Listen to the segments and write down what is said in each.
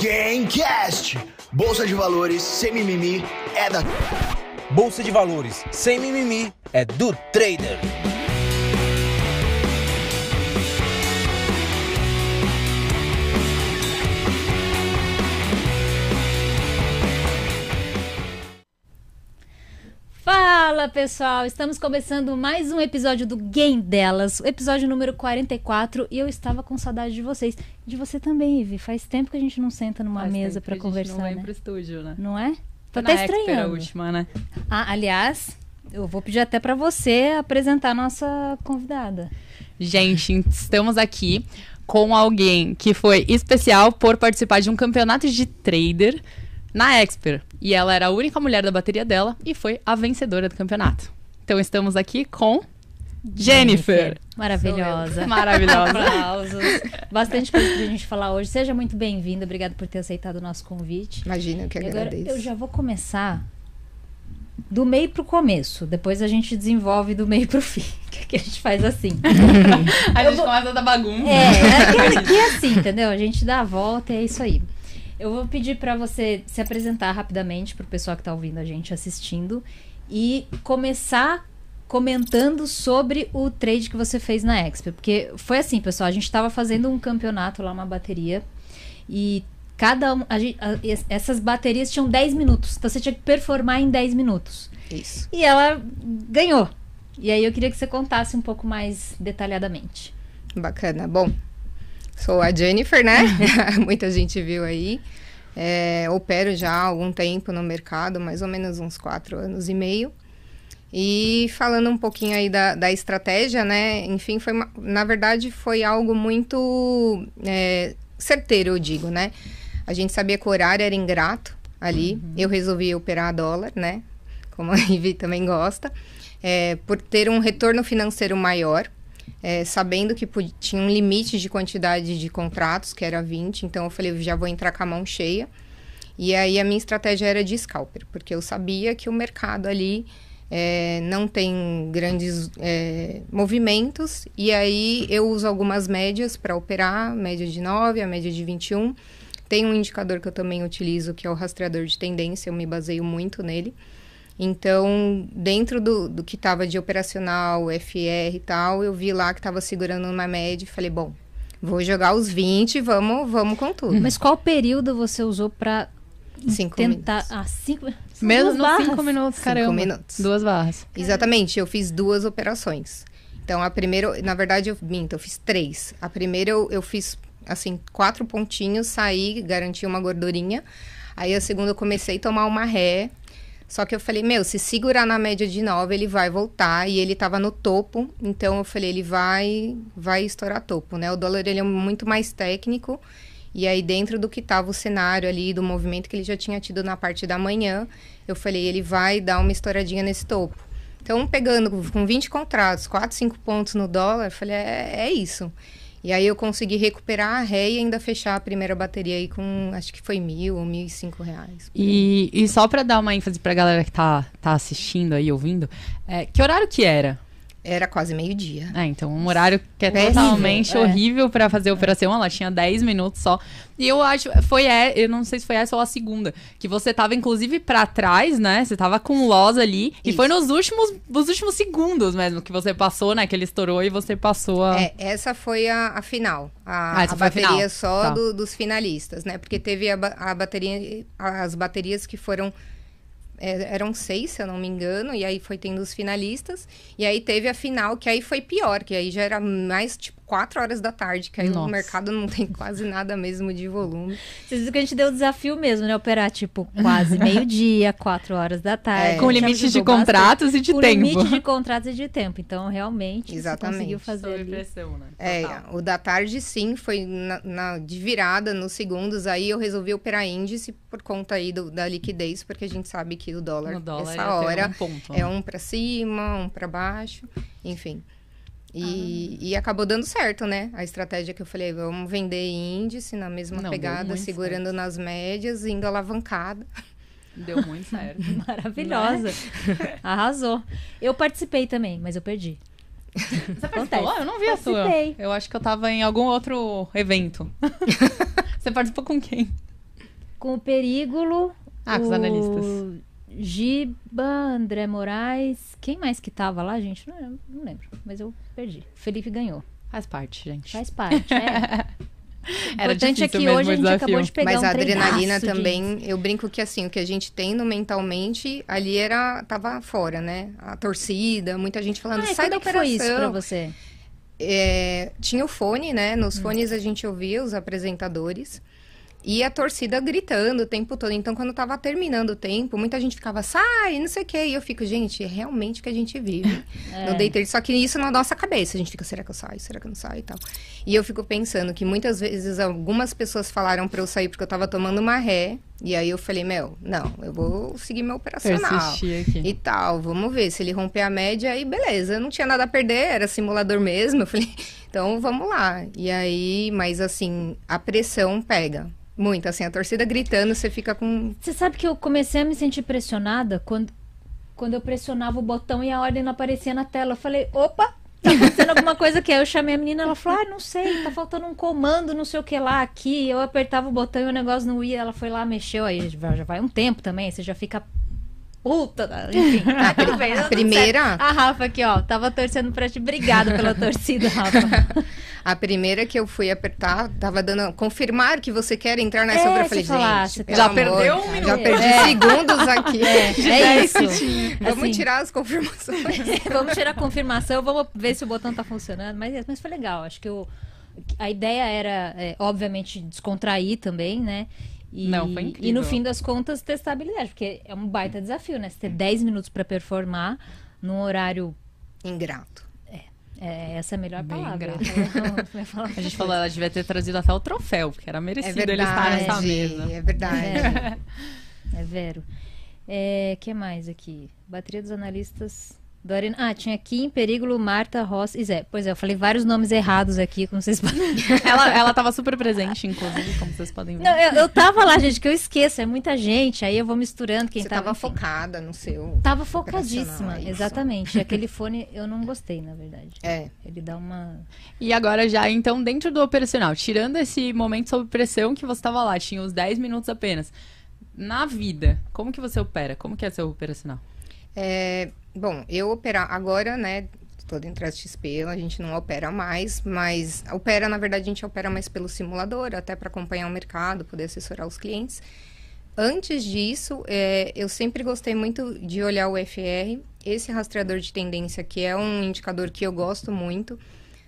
Gamecast. Bolsa de valores sem mimimi é da. Bolsa de valores sem mimimi é do trader. Fala pessoal, estamos começando mais um episódio do Game Delas, o episódio número 44 e eu estava com saudade de vocês. De você também, Ivi. Faz tempo que a gente não senta numa Faz mesa para que a gente conversar. Não vai né? pro estúdio, né? Não é? Tô até estranhando. a última, né? Ah, aliás, eu vou pedir até para você apresentar a nossa convidada. Gente, estamos aqui com alguém que foi especial por participar de um campeonato de trader na Expert. E ela era a única mulher da bateria dela e foi a vencedora do campeonato. Então estamos aqui com Jennifer. Maravilhosa. Maravilhosa. Aplausos. Bastante coisa pra gente falar hoje. Seja muito bem-vinda. Obrigada por ter aceitado o nosso convite. Imagina, eu que E agora agradeço. eu já vou começar do meio pro começo. Depois a gente desenvolve do meio pro fim. Que a gente faz assim. a Eu gente vou- começa da bagunça. É, aqui, aqui é assim, entendeu? A gente dá a volta e é isso aí. Eu vou pedir pra você se apresentar rapidamente pro pessoal que tá ouvindo a gente assistindo e começar comentando sobre o trade que você fez na Expo, porque foi assim, pessoal, a gente tava fazendo um campeonato lá, uma bateria e cada um, a a- es- essas baterias tinham 10 minutos, então você tinha que performar em 10 minutos. Isso. E ela ganhou. E aí eu queria que você contasse um pouco mais detalhadamente. Bacana. Bom, sou a Jennifer, né? Muita gente viu aí. É, opero já há algum tempo no mercado, mais ou menos uns quatro anos e meio. E falando um pouquinho aí da, da estratégia, né? Enfim, foi uma- na verdade foi algo muito é, certeiro, eu digo, né? A gente sabia que o horário era ingrato ali. Eu resolvi operar a dólar, né? Como a Ivy também gosta. É, por ter um retorno financeiro maior. É, sabendo que pu- tinha um limite de quantidade de contratos, que era 20, então eu falei, já vou entrar com a mão cheia. E aí a minha estratégia era de scalper, porque eu sabia que o mercado ali é, não tem grandes é, movimentos, e aí eu uso algumas médias para operar, média de 9, a média de 21. Tem um indicador que eu também utilizo, que é o rastreador de tendência, eu me baseio muito nele. Então, dentro do, do que estava de operacional, FR e tal, eu vi lá que estava segurando uma média e falei, bom, vou jogar os 20, vamos, vamos com tudo. Mas qual período você usou pra Cinco tentar. minutos. Ah, cinco. duas nos barras. cinco minutos, Cinco caramba. minutos. Duas barras. Exatamente, eu fiz duas operações. Então, a primeira, na verdade, eu minto, eu fiz três. A primeira eu, eu fiz, assim, quatro pontinhos, saí, garanti uma gordurinha. Aí a segunda eu comecei a tomar uma ré. Só que eu falei, meu, se segurar na média de nove, ele vai voltar. E ele tava no topo, então eu falei, ele vai, vai estourar topo, né? O dólar, ele é muito mais técnico. E aí, dentro do que tava o cenário ali, do movimento que ele já tinha tido na parte da manhã, eu falei, ele vai dar uma estouradinha nesse topo. Então, pegando com 20 contratos, 4, 5 pontos no dólar, eu falei, é, é isso. E aí eu consegui recuperar a ré e ainda fechar a primeira bateria aí com, acho que foi mil ou mil e cinco reais. E, e só pra dar uma ênfase pra galera que tá, tá assistindo aí, ouvindo, é, que horário que era? Era quase meio-dia. É, então, um horário que é totalmente é. horrível pra fazer a operação. Ela tinha 10 minutos só. E eu acho, foi, é, eu não sei se foi essa ou a segunda, que você tava inclusive pra trás, né? Você tava com loss ali. E Isso. foi nos últimos, nos últimos segundos mesmo que você passou, né? Que ele estourou e você passou a. É, essa foi a, a final. A, Ah, a bateria final. só Tá. do- dos finalistas, né? Porque teve a, a bateria, as baterias que foram. É, eram seis, se eu não me engano, e aí foi tendo os finalistas. E aí teve a final, que aí foi pior, que aí já era mais tipo quatro horas da tarde, que aí Nossa. o mercado não tem quase nada mesmo de volume. Vocês viram que a gente deu o desafio mesmo, né? Operar, tipo, quase meio-dia, quatro horas da tarde. É. com limite de contratos e de com tempo. limite de contratos e de tempo. Então, realmente, Exatamente. você conseguiu fazer ali. pressão, né? É, o da tarde sim, foi na, na- de virada nos segundos. Aí eu resolvi operar índice por conta aí do- da liquidez, porque a gente sabe que o dólar, dólar essa ter hora um ponto, é né? um pra cima, um pra baixo, enfim. E, Ah. e acabou dando certo, né? A estratégia que eu falei, vamos vender índice na mesma Não, pegada, segurando certo. nas médias, indo alavancada. Deu muito certo. Maravilhosa. Arrasou. Eu participei também, mas eu perdi. Você Acontece. participou? Eu não vi a sua. Participei. Eu acho que eu tava em algum outro evento. Você participou com quem? com o Perígulo. Ah, com os o analistas. Giba, André Moraes. Quem mais que tava lá, gente? Não, lembro- não lembro, mas eu perdi. Felipe ganhou. Faz parte, gente. Faz parte, é. O Era importante é que hoje a gente desafio. acabou de pegar Mas um a adrenalina treinaço de- também, eu brinco que assim, o que a gente tem no mentalmente, ali era tava fora, né? A torcida, muita gente falando, Ah, sai como da é que foi isso pra operação. você? É, tinha o fone, né? Hum. Nos fones a gente ouvia os apresentadores e a torcida gritando o tempo todo. Então, quando tava terminando o tempo, muita gente ficava, sai, não sei o quê. E eu fico, gente, é realmente o que a gente vive É. no day trade. Só que isso na nossa cabeça. A gente fica, será que eu saio? Será que eu não saio e tal? E eu fico pensando que muitas vezes algumas pessoas falaram pra eu sair porque eu tava tomando uma ré. E aí eu falei, meu, não, eu vou seguir meu operacional e tal. Vamos ver se ele romper a média aí, beleza. Eu não tinha nada a perder, era simulador mesmo. Eu falei, então vamos lá. E aí, mas assim, a pressão pega. Muito, assim, a torcida gritando, você fica com. Você sabe que eu comecei a me sentir pressionada quando, quando eu pressionava o botão e a ordem não aparecia na tela. Eu falei, opa, tá acontecendo alguma coisa. Aí eu chamei a menina, ela falou, ah, não sei, tá faltando um comando, não sei o que lá aqui. Eu apertava o botão e o negócio não ia. Ela foi lá, mexeu, aí já vai um tempo também, você já fica puta. Enfim, tá tudo bem, deu tudo primeira-. A Rafa aqui, ó, tava torcendo pra ti. Obrigada pela torcida, Rafa. A primeira que eu fui apertar, tava dando. Confirmar que você quer entrar nessa É, obra. Eu falei, gente, pelo já amor, perdeu um Já minuto. perdi É. segundos aqui. É isso. Vamos Assim, tirar as confirmações. vamos tirar a confirmação, vamos ver se o botão tá funcionando. Mas, mas foi legal. Acho que o, a ideia era, é, obviamente, descontrair também, né? E, Não, foi incrível. E no fim das contas, testar habilidade, porque é um baita desafio, né? Você ter 10 minutos pra performar num horário. Ingrato. É, essa é a melhor Bem palavra. ingrato. Eu A gente falou, ela devia ter trazido até o troféu, porque era É merecido ele estar nessa verdade. mesa. É verdade. É vero. É, que mais aqui? Bateria dos analistas. Dorina. Ah, tinha Kim, Perígulo, Marta, Ross e Zé. Pois é, eu falei vários nomes errados aqui, como vocês podem Ela, ela tava super presente, inclusive, como vocês podem ver. Não, eu, eu tava lá, gente, que eu esqueço, é muita gente, aí eu vou misturando quem Você tava. tava enfim. focada no seu. Tava operacional, focadíssima, é isso. exatamente. E aquele fone eu não gostei, na verdade. É. Ele dá uma. E agora já, então, dentro do operacional, tirando esse momento sob pressão que você tava lá, tinha os 10 minutos apenas. Na vida, como que você opera? Como que é seu operacional? É, bom, eu operar agora, né? Tô dentro da XP, a gente não opera mais, mas opera, na verdade, a gente opera mais pelo simulador, até para acompanhar o mercado, poder assessorar os clientes. Antes disso, é, eu sempre gostei muito de olhar o FR, esse rastreador de tendência, que é um indicador que eu gosto muito,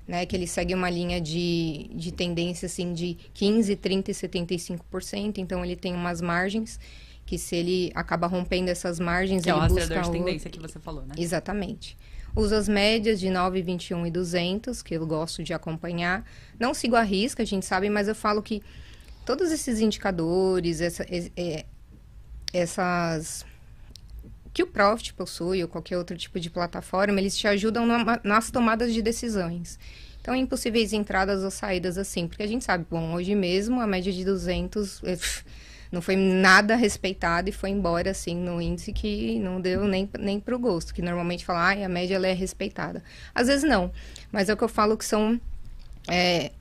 né? Que ele segue uma linha de, de tendência, assim, de 15, 30 e 75%, então ele tem umas margens que se ele acaba rompendo essas margens, Que é o ele rastreador busca de outro- tendência que você falou, né? Exatamente. Uso as médias de 9, 21 e 200, que eu gosto de acompanhar. Não sigo a risca, a gente sabe, mas eu falo que todos esses indicadores, essa- es- é, essas que o Profit possui ou qualquer outro tipo de plataforma, eles te ajudam numa- nas tomadas de decisões. Então, impossíveis entradas ou saídas assim, porque a gente sabe, bom, hoje mesmo a média de 200 eh, não foi nada respeitada e foi embora, assim, no índice que não deu nem, nem pro gosto, que normalmente fala, ai, a média ela é respeitada. Às vezes não, mas é o que eu falo que são é,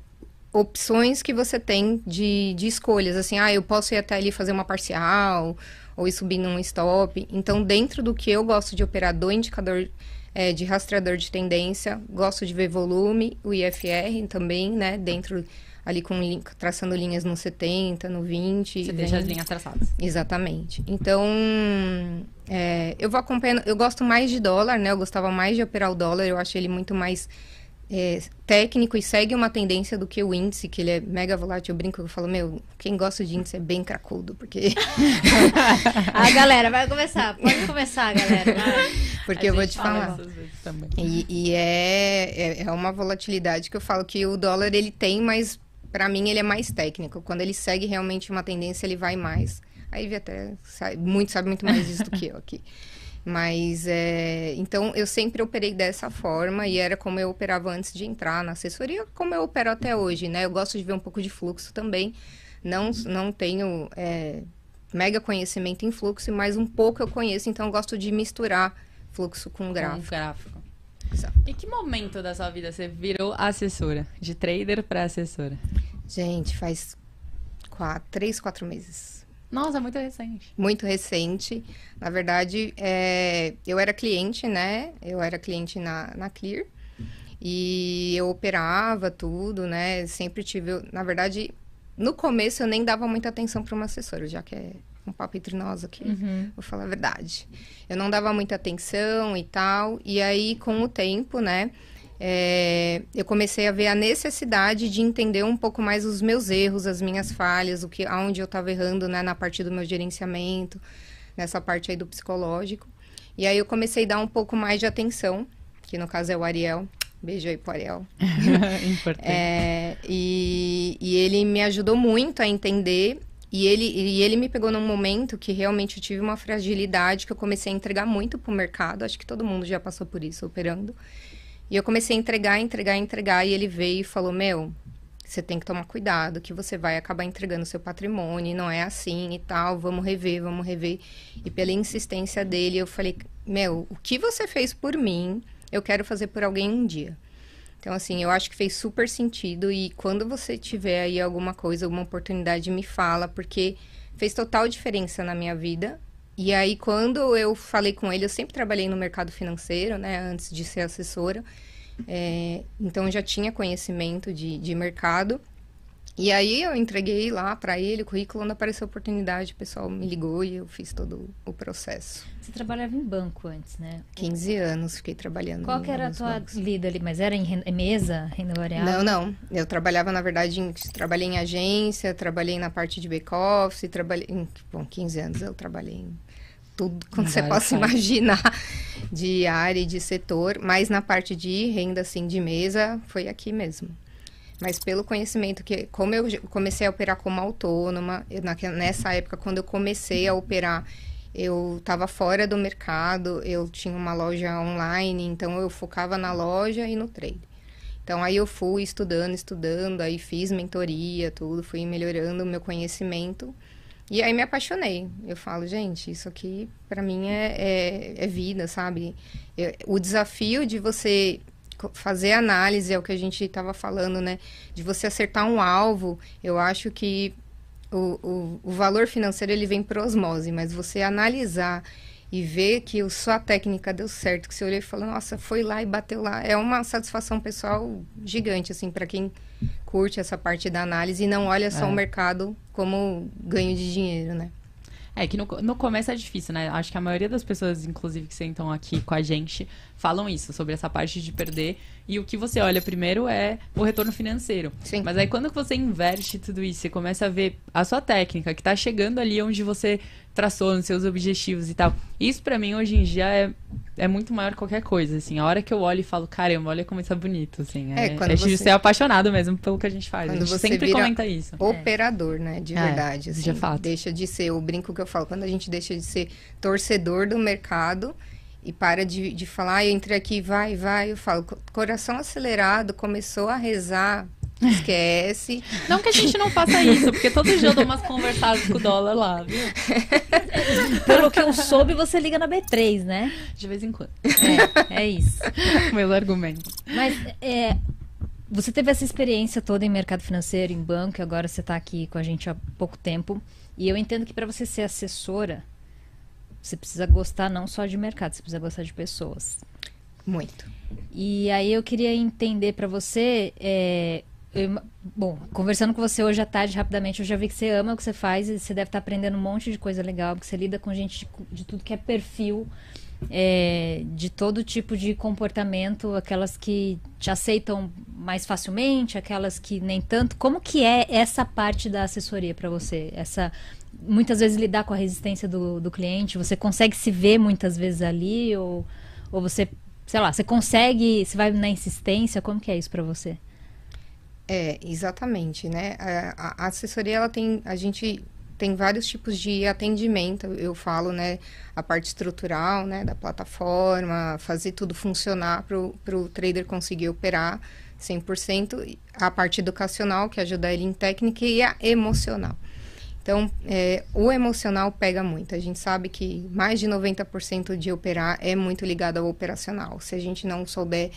opções que você tem de, de escolhas, assim, ah, eu posso ir até ali fazer uma parcial, ou ir subir num stop. Então, dentro do que eu gosto de operar do indicador é, de rastreador de tendência, gosto de ver volume, o IFR também, né, dentro ali com traçando linhas no 70, no 20. Você deixa as linhas traçadas. Exatamente. Então, é, eu vou acompanhando. Eu gosto mais de dólar, né? Eu gostava mais de operar o dólar. Eu acho ele muito mais é, técnico e segue uma tendência do que o índice, que ele é mega volátil. Eu brinco, eu falo, meu, quem gosta de índice é bem cracudo, porque, Ah, galera, vai começar. Pode começar, galera. vai. porque A eu vou te fala falar. E, e é, é, é uma volatilidade que eu falo que o dólar ele tem, mas para mim ele é mais técnico. Quando ele segue realmente uma tendência, ele vai mais. Aí vi até sabe, muito sabe muito mais disso do que eu aqui. Mas é, então eu sempre operei dessa forma e era como eu operava antes de entrar na assessoria, como eu opero até hoje, né? Eu gosto de ver um pouco de fluxo também. Não não tenho é, mega conhecimento em fluxo, mas um pouco eu conheço, então eu gosto de misturar fluxo com Com gráfico. Um gráfico. Exato. E que momento da sua vida você virou assessora? De trader para assessora? Gente, faz quatro, três, quatro meses. Nossa, muito recente. muito recente. Na verdade, é, eu era cliente, né? Eu era cliente na, na Clear. E eu operava tudo, né? Sempre tive. Na verdade, no começo eu nem dava muita atenção para uma assessora, já que é um papo entre nós aqui. Vou falar a verdade. Eu não dava muita atenção e tal. E aí, com o tempo, né? é, eu comecei a ver a necessidade de entender um pouco mais os meus erros, as minhas falhas, o que, aonde eu estava errando, né, na parte do meu gerenciamento, nessa parte aí do psicológico. E aí eu comecei a dar um pouco mais de atenção, que no caso é o Ariel. Beijo aí pro Ariel. Importante. É, e, e ele me ajudou muito a entender. E ele, e ele me pegou num momento que realmente eu tive uma fragilidade que eu comecei a entregar muito pro mercado. Acho que todo mundo já passou por isso, operando. E eu comecei a entregar, entregar, entregar. E ele veio e falou: Meu, você tem que tomar cuidado, que você vai acabar entregando seu patrimônio, não é assim e tal, vamos rever, vamos rever. E pela insistência dele, eu falei: Meu, o que você fez por mim, eu quero fazer por alguém um dia. Então, assim, eu acho que fez super sentido. E quando você tiver aí alguma coisa, alguma oportunidade, me fala, porque fez total diferença na minha vida. E aí, quando eu falei com ele, eu sempre trabalhei no mercado financeiro, né, antes de ser assessora. É, então, eu já tinha conhecimento de, de mercado. E aí, eu entreguei lá para ele o currículo, quando apareceu a oportunidade, o pessoal me ligou e eu fiz todo o processo. Você trabalhava em banco antes, né? 15 anos fiquei trabalhando. Qual que era a tua bancos. lida ali? Mas era em renda- em mesa, renda variável? Não, não. Eu trabalhava, na verdade, em, trabalhei em agência, trabalhei na parte de back-office, trabalhei... Em, bom, 15 anos eu trabalhei em tudo quando Em você possa imaginar de área e de setor, mas na parte de renda, assim, de mesa, foi aqui mesmo. Mas pelo conhecimento que, como eu comecei a operar como autônoma, eu, naque- nessa época, quando eu comecei a operar, eu estava fora do mercado, eu tinha uma loja online, então eu focava na loja e no trade. Então aí eu fui estudando, estudando, aí fiz mentoria, tudo, fui melhorando o meu conhecimento. E aí me apaixonei. Eu falo, gente, isso aqui para mim é, é, é vida, sabe? Eu- o desafio de você fazer análise é o que a gente estava falando, né? De você acertar um alvo, eu acho que o, o, o valor financeiro ele vem por osmose, mas você analisar e ver que o, sua técnica deu certo, que você olhou e falou, nossa, foi lá e bateu lá, é uma satisfação pessoal gigante, assim, para quem curte essa parte da análise e não olha só É. o mercado como ganho de dinheiro, né? É que no, no começo é difícil, né? Acho que a maioria das pessoas, inclusive, que sentam aqui com a gente, falam isso, sobre essa parte de perder. E o que você olha primeiro é o retorno financeiro. Sim. Mas aí quando você inverte tudo isso, você começa a ver a sua técnica, que tá chegando ali onde você traçou nos seus objetivos e tal. Isso pra mim hoje em dia é, é muito maior que qualquer coisa, assim. A hora que eu olho e falo, caramba, olha como isso é bonito, assim. É, É, quando é de você- ser apaixonado mesmo pelo que a gente faz. Quando a gente você sempre comenta isso. Operador, né? De É, verdade. de Assim, fato. Deixa de ser o brinco que eu falo, quando a gente deixa de ser torcedor do mercado e para de, de falar, eu entrei aqui, vai, vai, eu falo, co- coração acelerado, começou a rezar, esquece. Não que a gente não faça isso, porque todo dia eu dou umas conversadas com o dólar lá, viu? Pelo que eu soube, você liga na B3, né? De vez em quando. É, é isso. Meus argumentos. Mas é, você teve essa experiência toda em mercado financeiro, em banco, e agora você está aqui com a gente há pouco tempo. E eu entendo que para você ser assessora, você precisa gostar não só de mercado, você precisa gostar de pessoas. Muito. E aí eu queria entender para você. é, eu bom, conversando com você hoje à tarde, rapidamente, eu já vi que você ama o que você faz e você deve estar aprendendo um monte de coisa legal, porque você lida com gente de, de tudo que é perfil, é, de todo tipo de comportamento, aquelas que te aceitam mais facilmente, aquelas que nem tanto. Como que é essa parte da assessoria para você? Essa muitas vezes lidar com a resistência do, do cliente, você consegue se ver muitas vezes ali ou, ou você, sei lá, você consegue, você vai na insistência, como que é isso para você? É, exatamente, né? A, a assessoria, ela tem, a gente tem vários tipos de atendimento, eu falo, né? A parte estrutural, né? Da plataforma, fazer tudo funcionar para o trader conseguir operar 100%, e a parte educacional, que ajuda ele em técnica, e a emocional. Então, é, o emocional pega muito. A gente sabe que mais de 90% de operar é muito ligado ao operacional. Se a gente não souber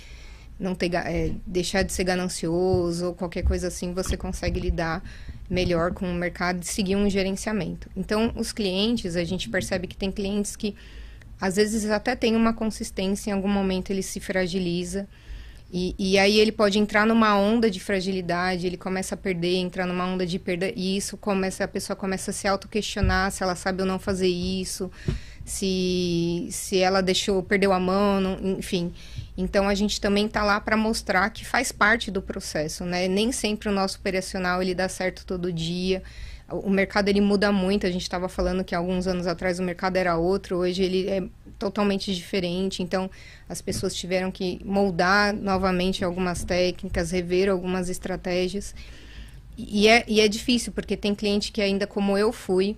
não ter, é, deixar de ser ganancioso ou qualquer coisa assim, você consegue lidar melhor com o mercado e seguir um gerenciamento. Então, os clientes, a gente percebe que tem clientes que às vezes até tem uma consistência, em algum momento ele se fragiliza. E, e, aí ele pode entrar numa onda de fragilidade, ele começa a perder, entrar numa onda de perda, e isso começa, a pessoa começa a se auto-questionar se ela sabe ou não fazer isso, se, se ela deixou, perdeu a mão, não, enfim. Então a gente também está lá para mostrar que faz parte do processo, né? Nem sempre o nosso operacional ele dá certo todo dia. O mercado ele muda muito. A gente estava falando que alguns anos atrás o mercado era outro, hoje ele é totalmente diferente. Então as pessoas tiveram que moldar novamente algumas técnicas, rever algumas estratégias. E é, e é difícil, porque tem cliente que ainda como eu fui,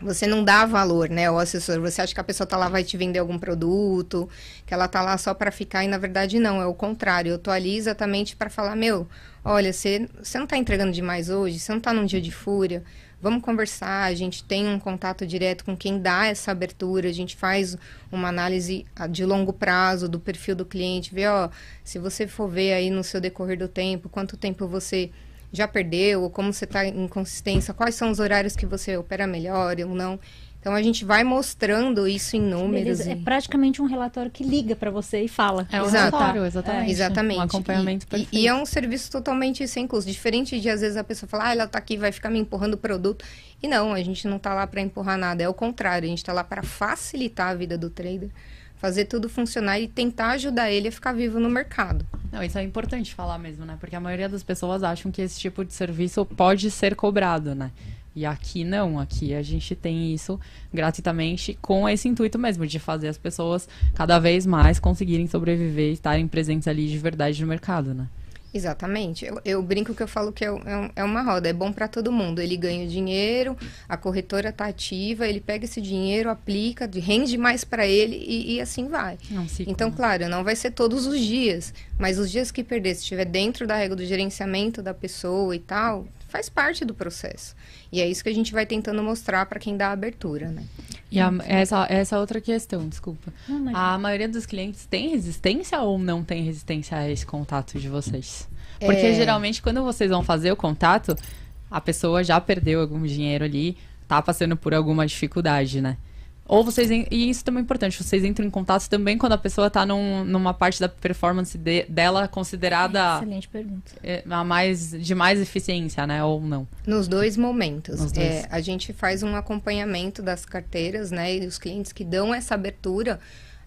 você não dá valor, né, o assessor. Você acha que a pessoa tá lá vai te vender algum produto, que ela tá lá só para ficar e na verdade não, é o contrário. Eu tô ali exatamente para falar, meu, olha, você, não tá entregando demais hoje, você não tá num dia de fúria. Vamos conversar, a gente tem um contato direto com quem dá essa abertura, a gente faz uma análise ah, de longo prazo do perfil do cliente, vê, ó, se você for ver aí no seu decorrer do tempo, quanto tempo você já perdeu, como você está em consistência, quais são os horários que você opera melhor ou não. Então a gente vai mostrando isso em números. E... É praticamente um relatório que liga para você e fala. É um Exato. relatório, exatamente. É. Exatamente. Um acompanhamento e, perfeito. E, e, é um serviço totalmente sem custo. Diferente de às vezes a pessoa falar, ah, ela está aqui, vai ficar me empurrando o produto. E não, a gente não está lá para empurrar nada. É o contrário, a gente está lá para facilitar a vida do trader fazer tudo funcionar e tentar ajudar ele a ficar vivo no mercado. Não, isso é importante falar mesmo, né? Porque a maioria das pessoas acham que esse tipo de serviço pode ser cobrado, né? E aqui não, aqui a gente tem isso gratuitamente com esse intuito mesmo de fazer as pessoas cada vez mais conseguirem sobreviver e estarem presentes ali de verdade no mercado, né? Exatamente. Eu, eu, brinco que eu falo que é, é, é uma roda, é bom para todo mundo. Ele ganha dinheiro, a corretora está ativa, ele pega esse dinheiro, aplica, rende mais para ele e, e, assim vai. então, claro, não vai ser todos os dias, mas os dias que perder, se estiver dentro da regra do gerenciamento da pessoa e tal, faz parte do processo. E é isso que a gente vai tentando mostrar para quem dá a abertura, né? E a, essa, essa outra questão, desculpa. Não, a maioria dos clientes tem resistência ou não tem resistência a esse contato de vocês? Porque é... geralmente quando vocês vão fazer o contato, a pessoa já perdeu algum dinheiro ali, tá passando por alguma dificuldade, né? Ou vocês. E isso também é importante, vocês entram em contato também quando a pessoa está num, numa parte da performance de, dela considerada. Excelente pergunta. É, a mais, de mais eficiência, né? Ou não? Nos dois momentos. Nos dois. É, a gente faz um acompanhamento das carteiras, né? E os clientes que dão essa abertura,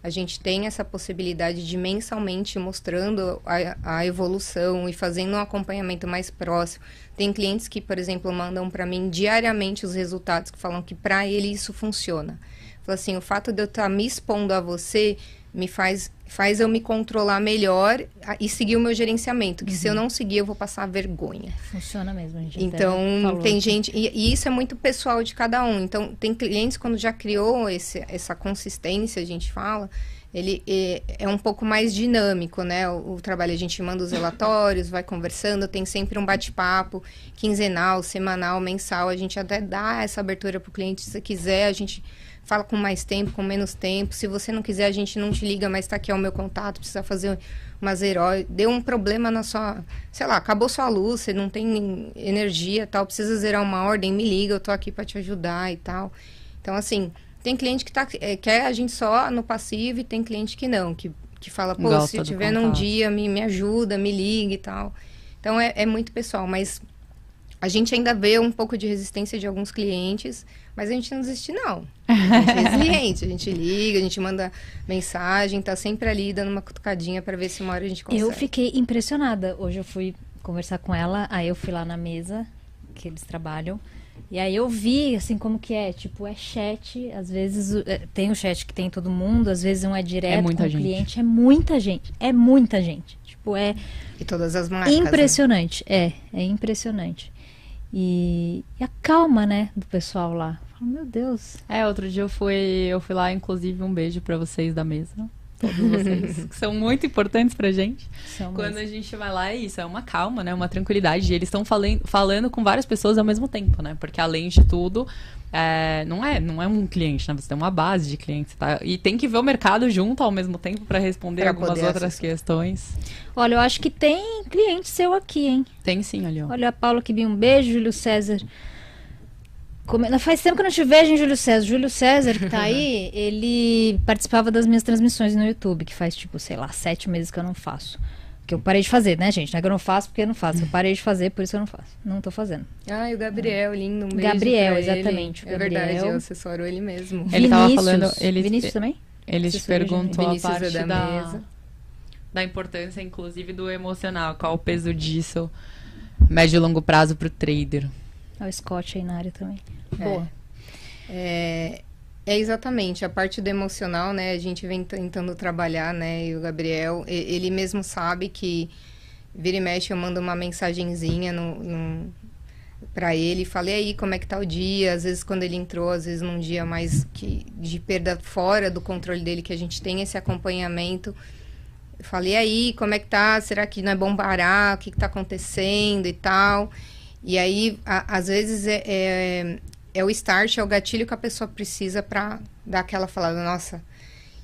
a gente tem essa possibilidade de mensalmente mostrando a, a evolução e fazendo um acompanhamento mais próximo. Tem clientes que, por exemplo, mandam para mim diariamente os resultados que falam que para ele isso funciona. Fala assim, o fato de eu estar tá me expondo a você me faz, faz eu me controlar melhor e seguir o meu gerenciamento. Que uhum. se eu uhum. não seguir, eu vou passar vergonha. Funciona mesmo, a gente. Então, tem gente. E, e, isso é muito pessoal de cada um. Então, tem clientes, quando já criou esse, essa consistência, a gente fala. Ele é, é um pouco mais dinâmico, né? O, o, trabalho, a gente manda os relatórios, vai conversando, tem sempre um bate-papo quinzenal, semanal, mensal. A gente até dá essa abertura para o cliente, se quiser, a gente fala com mais tempo, com menos tempo. Se você não quiser, a gente não te liga, mas está aqui é o meu contato, precisa fazer umas herói. Deu um problema na sua. Sei lá, acabou sua luz, você não tem energia tal, precisa zerar uma ordem, me liga, eu tô aqui para te ajudar e tal. Então, assim, tem cliente que tá, é, quer a gente só no passivo e tem cliente que não, que, que fala, pô, Gosta se tiver num dia, me, me ajuda, me liga e tal. Então é, é muito pessoal, mas a gente ainda vê um pouco de resistência de alguns clientes, mas a gente não desiste, não. A gente é resiliente, a gente liga, a gente manda mensagem, tá sempre ali dando uma cutucadinha para ver se uma hora a gente consegue. Eu fiquei impressionada. Hoje eu fui conversar com ela, aí eu fui lá na mesa que eles trabalham. E aí eu vi, assim, como que é. Tipo, é chat. Às vezes é, tem o chat que tem todo mundo, às vezes um é direto é muita com o cliente. É muita gente. É muita gente. Tipo, é... E todas as marcas, né? Impressionante. Né? É, é impressionante. E, e, a calma, né, do pessoal lá. Meu Deus. É, outro dia eu fui, eu fui lá, inclusive, um beijo para vocês da mesa. todos vocês, que são muito importantes pra gente. São Quando mesmo. a gente vai lá, é isso, é uma calma, né? Uma tranquilidade. E eles estão falando, falando com várias pessoas ao mesmo tempo, né? Porque além de tudo, é, não, é, não é um cliente, né? Você tem uma base de clientes, tá? E tem que ver o mercado junto ao mesmo tempo para responder Pra algumas outras acessar. questões. Olha, eu acho que tem cliente seu aqui, hein? Tem sim, ali, ó. Olha, a Paula que um beijo, Júlio César. Come- Faz tempo que eu não te vejo, hein, Júlio César. Júlio César, que tá aí, ele participava das minhas transmissões no YouTube, que faz, tipo, sei lá, sete meses que eu não faço. Que eu parei de fazer, né, gente? Não é que eu não faço porque eu não faço. Eu parei de fazer, por isso eu não faço. Não tô fazendo. Ah, e o Gabriel, lindo, um beijo Gabriel, pra ele. exatamente, o É verdade, Gabriel. eu assessoro ele mesmo. Ele tava Vinícius. falando- ele- Vinícius também? Ele te perguntou a é parte da da, mesa. da importância, inclusive, do emocional. Qual o peso disso, médio e longo prazo pro trader? Olha o Scott aí na área também. É. Boa. É, é exatamente a parte do emocional, né? A gente vem tentando trabalhar, né? E o Gabriel, ele mesmo sabe que vira e mexe eu mando uma mensagenzinha no, no, para ele, falei aí como é que tá o dia, às vezes quando ele entrou, às vezes num dia mais que de perda fora do controle dele, que a gente tem esse acompanhamento. Falei aí, como é que tá? Será que não é bom parar? O que, que tá acontecendo e tal? E aí, a- às vezes, é, é, é o start, é o gatilho que a pessoa precisa para dar aquela falada, nossa,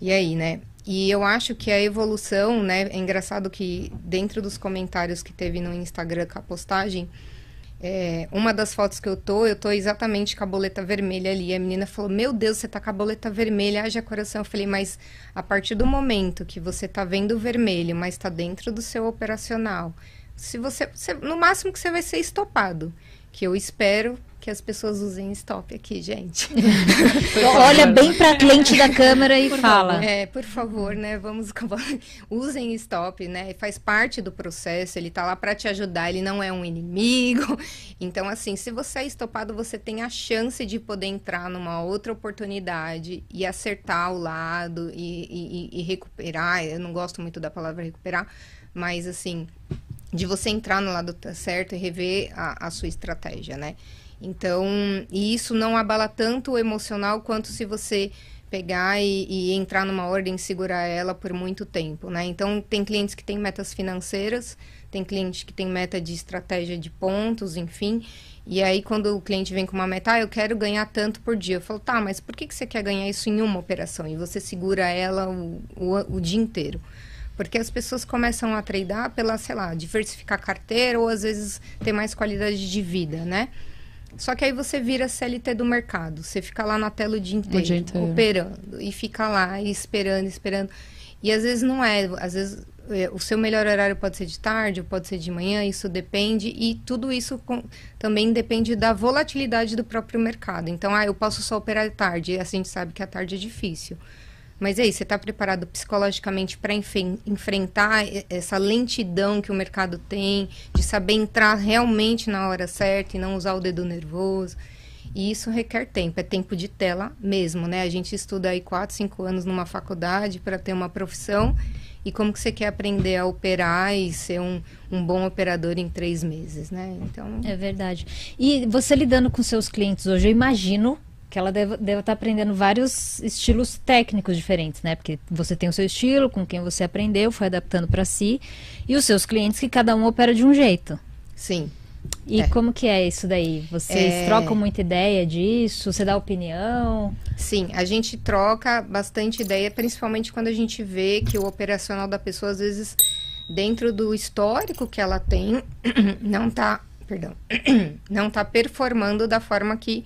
e aí, né? E eu acho que a evolução, né? É engraçado que dentro dos comentários que teve no Instagram com a postagem, é, uma das fotos que eu tô, eu tô exatamente com a boleta vermelha ali. A menina falou: Meu Deus, você tá com a boleta vermelha, haja coração. Eu falei: Mas a partir do momento que você tá vendo o vermelho, mas tá dentro do seu operacional, se você, você- no máximo que você vai ser estopado. Que eu espero que as pessoas usem stop aqui, gente. Olha bem pra cliente da câmera e fala. É, por favor, né? Vamos usem stop, né? Faz parte do processo, ele tá lá para te ajudar, ele não é um inimigo. Então, assim, se você é estopado, você tem a chance de poder entrar numa outra oportunidade e acertar o lado e, e- e recuperar. Eu não gosto muito da palavra recuperar, mas assim, de você entrar no lado certo e rever a, a sua estratégia, né? Então, e isso não abala tanto o emocional quanto se você pegar e, e entrar numa ordem e segurar ela por muito tempo, né? Então, tem clientes que têm metas financeiras, tem cliente que tem meta de estratégia de pontos, enfim. E aí, quando o cliente vem com uma meta, ah, eu quero ganhar tanto por dia. Eu falo, tá, mas por que, que você quer ganhar isso em uma operação? E você segura ela o, o, o dia inteiro. Porque as pessoas começam a tradar pela, sei lá, diversificar carteira ou às vezes ter mais qualidade de vida, né? Só que aí você vira CLT do mercado. Você fica lá na tela o dia inteiro, dia inteiro. operando. E fica lá e esperando, esperando. E às vezes não é. Às vezes é, o seu melhor horário pode ser de tarde, ou pode ser de manhã, isso depende. E tudo isso com- também depende da volatilidade do próprio mercado. Então, ah, eu posso só operar tarde. A gente sabe que a tarde é difícil. Mas aí, você está preparado psicologicamente para enfrentar essa lentidão que o mercado tem, de saber entrar realmente na hora certa e não usar o dedo nervoso? E isso requer tempo, é tempo de tela mesmo, né? A gente estuda aí 4, 5 anos numa faculdade para ter uma profissão. E como que você quer aprender a operar e ser um, um bom operador em três meses, né? Então, É verdade. E você lidando com seus clientes hoje, eu imagino que ela deve estar aprendendo vários estilos técnicos diferentes, né? Porque você tem o seu estilo, com quem você aprendeu, foi adaptando para si, e os seus clientes que cada um opera de um jeito. sim. E É. como que é isso daí? Vocês É. trocam muita ideia disso? Você dá opinião? Sim, a gente troca bastante ideia, principalmente quando a gente vê que o operacional da pessoa, às vezes, dentro do histórico que ela tem, não tá, perdão, não tá performando da forma que,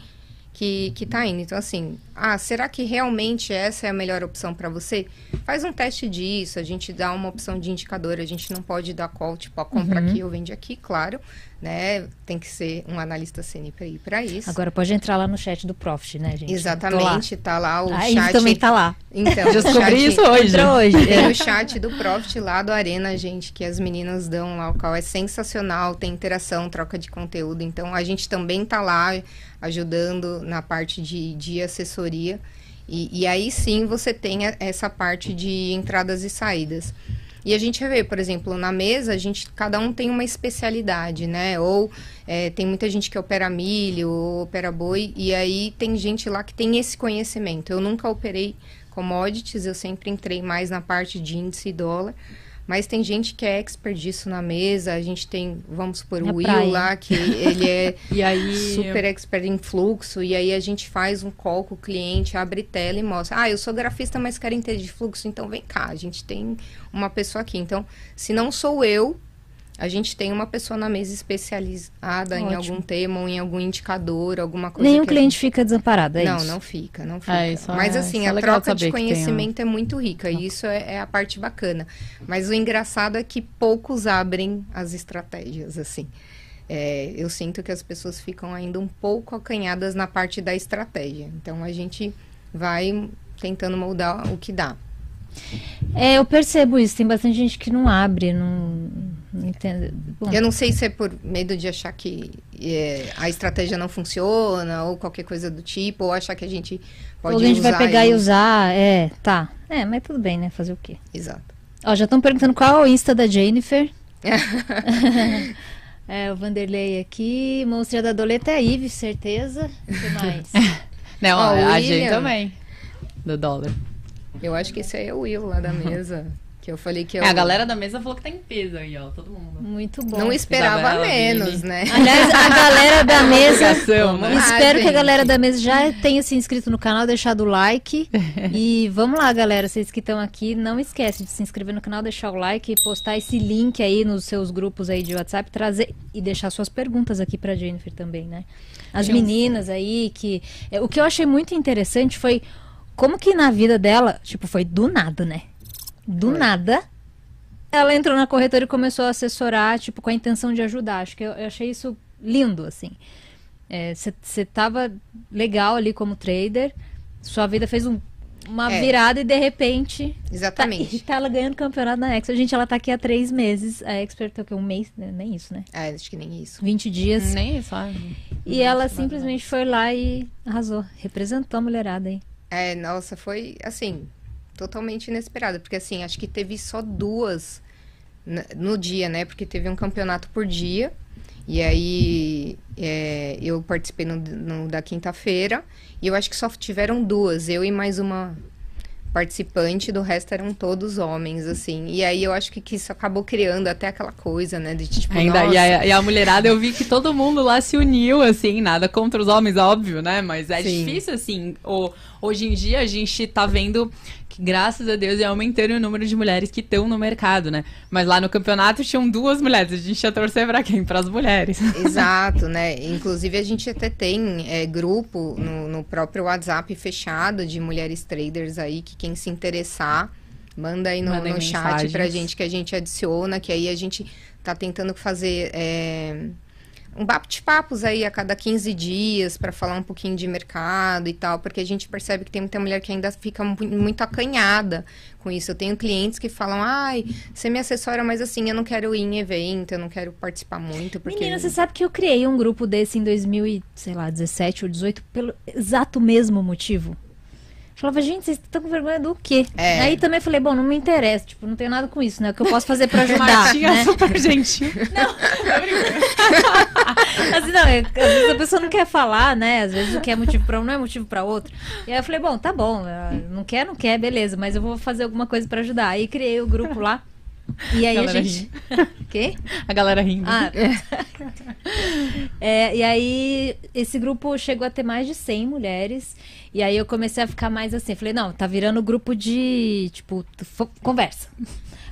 que, que tá indo. Então, assim, ah, será que realmente essa é a melhor opção para você? Faz um teste disso, a gente dá uma opção de indicador, a gente não pode dar call, tipo, ó, compra aqui ou vende aqui, claro, né? Tem que ser um analista CNPI para isso. Agora pode entrar lá no chat do Profit, né, gente? Exatamente, tá lá o Tô lá. A chat. Ivy também tá lá. Então, Descobri o chat- isso hoje. Entra hoje. Tem o chat do Profit lá do Arena, gente, que as meninas dão lá, o qual é sensacional, tem interação, troca de conteúdo. Então, a gente também tá lá ajudando na parte de, de assessoria. E, e aí sim você tem essa parte de entradas e saídas. E a gente vê, por exemplo, na mesa, a gente, cada um tem uma especialidade, né? Ou é, tem muita gente que opera milho, ou opera boi, e aí tem gente lá que tem esse conhecimento. Eu nunca operei commodities, eu sempre entrei mais na parte de índice e dólar. Mas tem gente que é expert disso na mesa. A gente tem, vamos supor, Na o Will lá, que ele é aí. super expert em fluxo. E aí a gente faz um call com o cliente, abre tela e mostra. Ah, eu sou grafista, mas quero entender de fluxo, então vem cá. A gente tem uma pessoa aqui. Então, se não sou eu, a gente tem uma pessoa na mesa especializada em Ótimo. algum tema ou em algum indicador, alguma coisa. Nenhum cliente fica desamparado, é não, isso. não fica, não fica. É, isso Mas é- assim, isso é a troca de conhecimento é muito rica e isso é, é a parte bacana. Mas o engraçado é que poucos abrem as estratégias, assim. É, eu sinto que as pessoas ficam ainda um pouco acanhadas na parte da estratégia. Então a gente vai tentando moldar o que dá. É, eu percebo isso. Tem bastante gente que não abre, não, Bom, Eu não sei se é por medo de achar que é, a estratégia não funciona ou qualquer coisa do tipo, ou achar que a gente pode ou a gente vai pegar e usar. É, tá. É, mas tudo bem, né? Fazer o quê? Exato. Ó, já estão perguntando qual é o Insta da Jennifer. é, o Vanderlei aqui. Monstria da Doleta é a Ive, certeza. O que mais? Não, a gente William. também. Do dólar. Eu acho que esse aí é o Will lá da mesa. Que eu falei que eu É, a galera da mesa falou que tá em peso aí, ó. Todo mundo. Muito bom. não esperava Isabela, menos, Vini. né? Aliás, a galera da mesa. Né? Ah, Espero que a galera da mesa já tenha se inscrito no canal, deixado o like. e vamos lá, galera. Vocês que estão aqui, não esquece de se inscrever no canal, deixar o like e postar esse link aí nos seus grupos aí de WhatsApp, trazer e deixar suas perguntas aqui pra Jennifer também, né? As meninas aí que. é, O que eu achei muito interessante foi como que na vida dela, tipo, foi do nada, né? Do Foi. nada. Ela entrou na corretora e começou a assessorar, tipo, com a intenção de ajudar. Acho que eu, eu achei isso lindo, assim. Você tava legal ali como trader, sua vida fez um- uma É. virada e de repente. Tá, Exatamente. e tá ela ganhando campeonato na Expert. Gente, ela tá aqui há três meses. A Expert tá o quê? Um mês? né? Nem isso, né? Ah, acho que nem isso. 20 dias. Nem isso, sabe? E ela simplesmente foi lá e arrasou. Representou a mulherada aí. É, nossa, foi assim, totalmente inesperado. Porque assim, acho que teve só duas no dia, né? Porque teve um campeonato por dia. E aí é, eu participei no, no da quinta-feira. E eu acho que só tiveram duas, eu e mais uma participante, do resto eram todos homens, assim. E aí eu acho que, que isso acabou criando até aquela coisa, né? De tipo, Ainda, e, a, e a mulherada, eu vi que todo mundo lá se uniu, assim, nada contra os homens, óbvio, né? Mas é Sim. difícil, assim. O, hoje em dia a gente tá vendo que, graças a Deus, é aumentando o número de mulheres que estão no mercado, né? Mas lá no campeonato tinham duas mulheres. A gente ia torcer pra quem? Pras mulheres. Exato, né? Inclusive a gente até tem é, grupo no, no próprio WhatsApp fechado de mulheres traders aí, que quem se interessar, manda aí no, Mandem no chat mensagens. pra gente que a gente adiciona, que aí a gente tá tentando fazer é, um bate-papos aí a cada 15 dias para falar um pouquinho de mercado e tal, porque a gente percebe que tem muita mulher que ainda fica mu- muito acanhada com isso. Eu tenho clientes que falam, ai, você me assessora, mas assim, eu não quero ir em evento, eu não quero participar muito, porque... Menina, você sabe que eu criei um grupo desse em 2017 ou 18 pelo exato mesmo motivo. Falava, gente, vocês estão com vergonha do quê? É. Aí também falei, bom, não me interessa, tipo, não tenho nada com isso, né? O que eu posso fazer pra ajudar, Martinha né? super gentil. Assim, não, é, às vezes a pessoa não quer falar, né? Às vezes o que é motivo pra um não é motivo pra outro. E aí eu falei, bom, tá bom, eh, não quer, não quer, beleza, mas eu vou fazer alguma coisa pra ajudar. Aí criei o grupo lá. E aí a Galera gente. Quê? A galera rindo. Ah, é, e aí, esse grupo chegou a ter mais de 100 mulheres. E aí eu comecei a ficar mais assim. Falei, não, tá virando grupo de, tipo, conversa.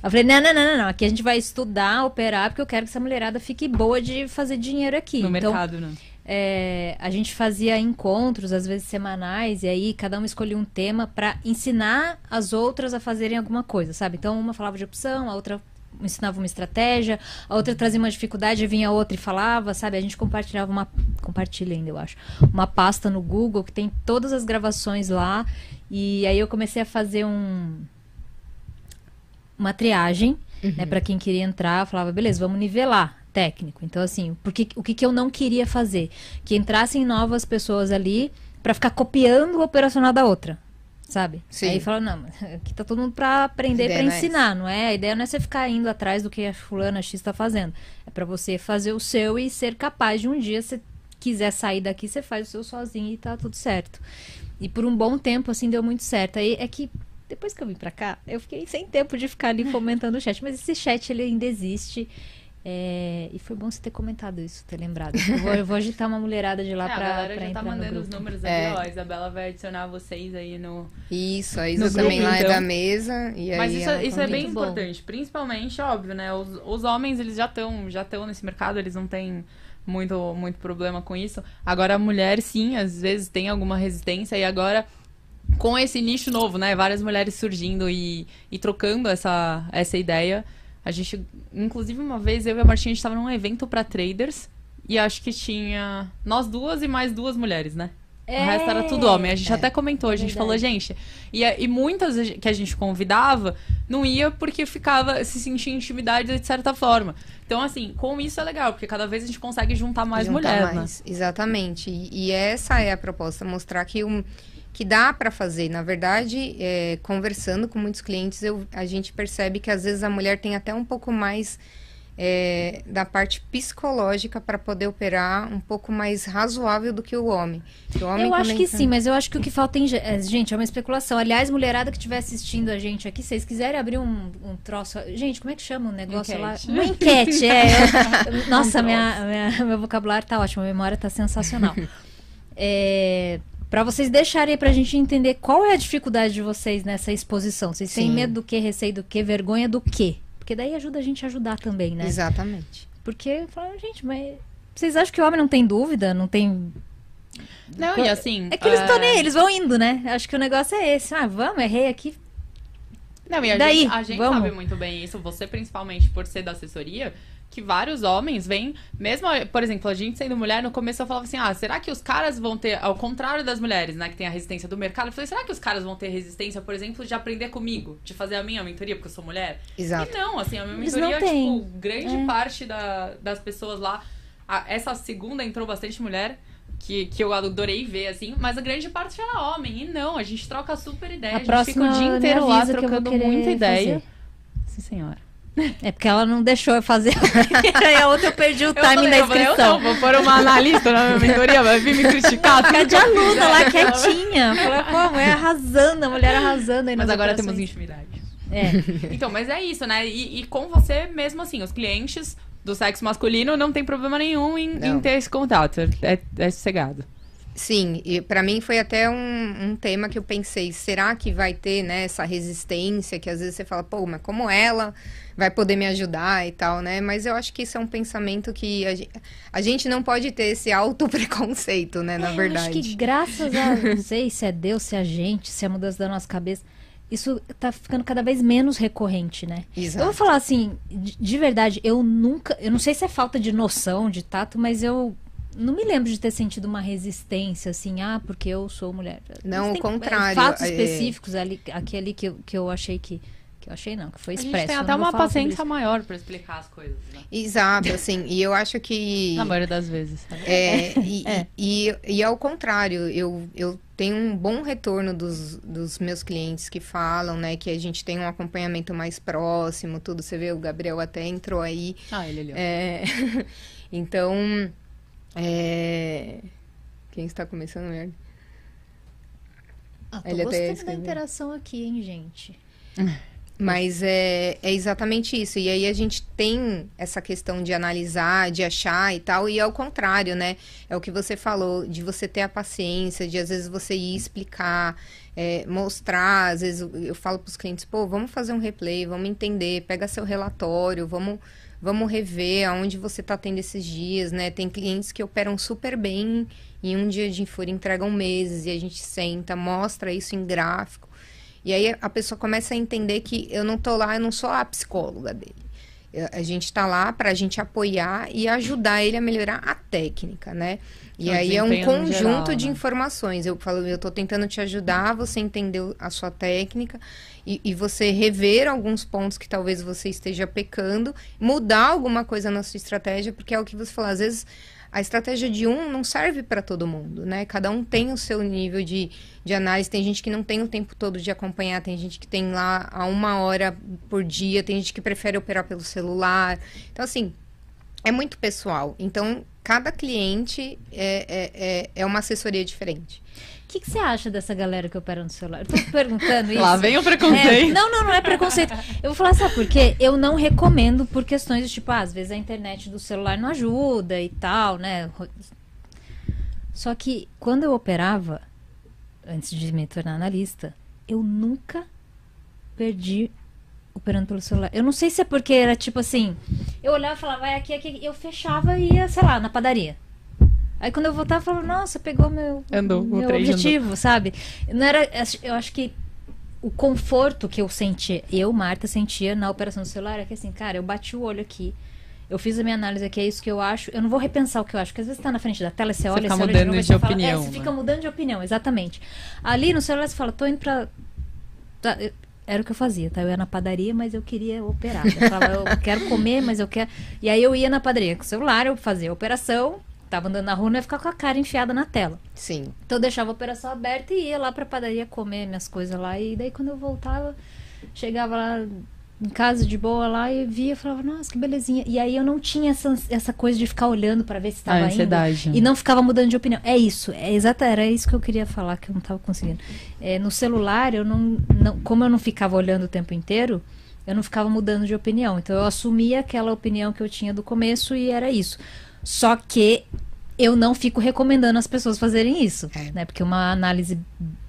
Eu falei, não, não, não, não, não. Aqui a gente vai estudar, operar, porque eu quero que essa mulherada fique boa de fazer dinheiro aqui. no então, mercado, né? É, a gente fazia encontros, às vezes semanais, e aí cada uma escolhia um tema pra ensinar as outras a fazerem alguma coisa, sabe? Então uma falava de opção, a outra ensinava uma estratégia, a outra trazia uma dificuldade, vinha a outra e falava, sabe? A gente compartilhava uma compartilha ainda, eu acho, uma pasta no Google que tem todas as gravações lá, e aí eu comecei a fazer um uma triagem, né, para quem queria entrar, eu falava, beleza, vamos nivelar técnico. Então assim, porque o que, que eu não queria fazer, que entrassem novas pessoas ali para ficar copiando o operacional da outra. Sabe? Sim. Aí falou, não, mas aqui tá todo mundo pra aprender, pra não é ensinar, não é? A ideia não é você ficar indo atrás do que a fulana X tá fazendo. É pra você fazer o seu e ser capaz de um dia, se quiser sair daqui, você faz o seu sozinho e tá tudo certo. E por um bom tempo, assim, deu muito certo. Aí é que depois que eu vim pra cá, eu fiquei sem tempo de ficar ali comentando o chat. Mas esse chat, ele ainda existe. É, e foi bom você ter comentado isso, ter lembrado. Eu vou, eu vou agitar uma mulherada de lá É, a pra, galera pra já entrar tá mandando os números É. ali, ó. A Isabela vai adicionar vocês aí no. Isso, a No Isa também grupo, lá é então. da mesa. E aí Mas isso, ela isso é bem muito bom. importante. Principalmente, óbvio, né? Os, os homens, eles já estão já estão nesse mercado, eles não têm muito, muito problema com isso. Agora, a mulher, sim, às vezes tem alguma resistência. E agora, com esse nicho novo, né? Várias mulheres surgindo e, e trocando essa, essa ideia. A gente, inclusive, uma vez eu e a Martinha, a gente tava num evento pra traders. E acho que tinha nós duas e mais duas mulheres, né? O resto era tudo homem. A gente até comentou, a é gente verdade. falou, gente. E, e muitas que a gente convidava não ia porque ficava, se sentia intimidade de certa forma. Então, assim, com isso é legal, porque cada vez a gente consegue juntar mais juntar mulheres, né? mais. Exatamente. E, e essa é a proposta, mostrar que, um, que dá para fazer. Na verdade, é, conversando com muitos clientes, eu, a gente percebe que às vezes a mulher tem até um pouco mais é, da parte psicológica para poder operar um pouco mais razoável do que o homem. O homem Eu acho que sim, mas eu acho que o que falta em. é, Gente, é uma especulação. Aliás, mulherada que estiver assistindo a gente aqui, se vocês quiserem abrir um, um troço. Gente, como é que chama o negócio lá? Enquete. Uma enquete, é. Eu- Nossa, minha, minha- meu vocabulário tá ótimo, a memória tá sensacional. É. Pra vocês deixarem pra gente entender qual é a dificuldade de vocês nessa exposição. Vocês têm Sim. medo do que, receio do que, vergonha do que? Porque daí ajuda a gente a ajudar também, né? Exatamente. Porque, fala, gente, mas vocês acham que o homem não tem dúvida? Não tem Não, e assim. é que eles estão é, nem, eles vão indo, né? Acho que o negócio é esse. Ah, vamos, errei aqui. Não, e a Daí, gente, a gente sabe muito bem isso, você principalmente por ser da assessoria, que vários homens vêm, mesmo, por exemplo, a gente sendo mulher, no começo eu falava assim, ah, será que os caras vão ter, ao contrário das mulheres, né, que tem a resistência do mercado, eu falei, será que os caras vão ter resistência, por exemplo, de aprender comigo, de fazer a minha mentoria, porque eu sou mulher? Exato. E não, assim, a minha Eles mentoria, tipo, grande É. parte da- das pessoas lá, a- essa segunda entrou bastante mulher, que, que eu adorei ver, assim, mas a grande parte era homem. E não, a gente troca super ideia, A a, gente fica o dia inteiro lá que trocando muita ideia. fazer. Sim, senhora. É porque ela não deixou eu fazer. Aí a outra eu perdi o timing da eu falei, eu inscrição. não, vou pôr uma analista na minha mentoria, vai vir me criticar. que de aluna lá quietinha. Falei, pô, a mulher arrasando, a mulher arrasando aí Mas agora operações. temos intimidade. É. Então, mas é isso, né? E, e com você mesmo assim, os clientes do sexo masculino não tem problema nenhum em, em ter esse contato. É, é sossegado. Sim, e para mim foi até um, um tema que eu pensei, será que vai ter né, essa resistência que às vezes você fala, pô, mas como ela vai poder me ajudar e tal, né? Mas eu acho que isso é um pensamento que a gente, a gente não pode ter esse auto-preconceito, né, na É, verdade. Eu acho que graças a. Não sei se é Deus, se é a gente, se é a mudança da nossa cabeça. Isso tá ficando cada vez menos recorrente, né? Exato. Eu vou falar assim, de, de verdade, eu nunca. Eu não sei se é falta de noção, de tato, mas eu não me lembro de ter sentido uma resistência, assim, ah, porque eu sou mulher. Não, o contrário, Fatos é- específicos ali, aqui ali que eu, que eu achei que. Que eu achei não, que foi A gente expresso. tem até uma paciência maior pra explicar as coisas, né? Exato, assim, e eu acho que... Na maioria das vezes. sabe? É, e, É. E, e ao contrário, eu, eu tenho um bom retorno dos, dos meus clientes que falam, né, que a gente tem um acompanhamento mais próximo, tudo. Você vê, o Gabriel até entrou aí. Ah, ele ali, ó. É, então, é, quem está começando, merda? Ah, tô Ele até gostando da escreveu. interação aqui, hein, gente. Mas é, é exatamente isso. E aí a gente tem essa questão de analisar, de achar e tal, e ao contrário, né? É o que você falou, de você ter a paciência, de às vezes você ir explicar, é, mostrar, às vezes eu falo para os clientes, pô, vamos fazer um replay, vamos entender, pega seu relatório, vamos, vamos rever aonde você está tendo esses dias, né? Tem clientes que operam super bem e um dia de fúria entregam meses e a gente senta, mostra isso em gráfico. E aí a pessoa começa a entender que eu não tô lá, eu não sou a psicóloga dele. A gente tá lá para a gente apoiar e ajudar ele a melhorar a técnica, né? E aí é um conjunto geral, de né? informações. Eu falo, eu tô tentando te ajudar, você entender o- a sua técnica e, e você rever alguns pontos que talvez você esteja pecando, mudar alguma coisa na sua estratégia, porque é o que você falou, às vezes a estratégia de um não serve para todo mundo, né? Cada um tem o seu nível de, de análise. Tem gente que não tem o tempo todo de acompanhar, tem gente que tem lá a uma hora por dia, tem gente que prefere operar pelo celular. Então, assim, é muito pessoal. Então, cada cliente é, é, é, é uma assessoria diferente. O que, que você acha dessa galera que opera no celular? Eu tô perguntando isso. Lá vem o É, preconceito. não, não, não é preconceito. Eu vou falar, sabe por quê? Eu não recomendo por questões de tipo, ah, às vezes a internet do celular não ajuda e tal, né? Só que quando eu operava, antes de me tornar analista, eu nunca perdi operando pelo celular. Eu não sei se é porque era tipo assim, eu olhava e falava, vai aqui, aqui, eu fechava e ia, sei lá, na padaria. Aí quando eu voltava, eu falava, nossa, pegou meu, Andou, meu já andou. objetivo, sabe? Não era, eu acho que o conforto que eu sentia, eu, Marta, sentia na operação do celular é que assim, cara, eu bati o olho aqui, eu fiz a minha análise aqui, é isso que eu acho, eu não vou repensar o que eu acho, porque às vezes tá na frente da tela, você olha, fica você olha mudando novo, de você fala- opinião, é, você né? fica mudando de opinião, exatamente. Ali no celular você fala, tô indo pra... era o que eu fazia, tá? Eu ia na padaria, mas eu queria operar. Eu falava, eu quero comer, mas eu quero... E aí eu ia na padaria com o celular, eu fazia a operação, tava andando na rua, não ia ficar com a cara enfiada na tela. Sim. Então eu deixava a operação aberta e ia lá pra padaria comer minhas coisas lá. E daí quando eu voltava, chegava lá em casa de boa lá e via e falava, nossa, que belezinha. E aí eu não tinha essa, essa coisa de ficar olhando pra ver se A tava indo. ansiedade. E não ficava mudando de opinião. É isso, é exata, era isso que eu queria falar, que eu não tava conseguindo. É, no celular, eu não, não. Como eu não ficava olhando o tempo inteiro, eu não ficava mudando de opinião. Então eu assumia aquela opinião que eu tinha do começo e era isso. Só que eu não fico recomendando as pessoas fazerem isso, É. né? Porque uma análise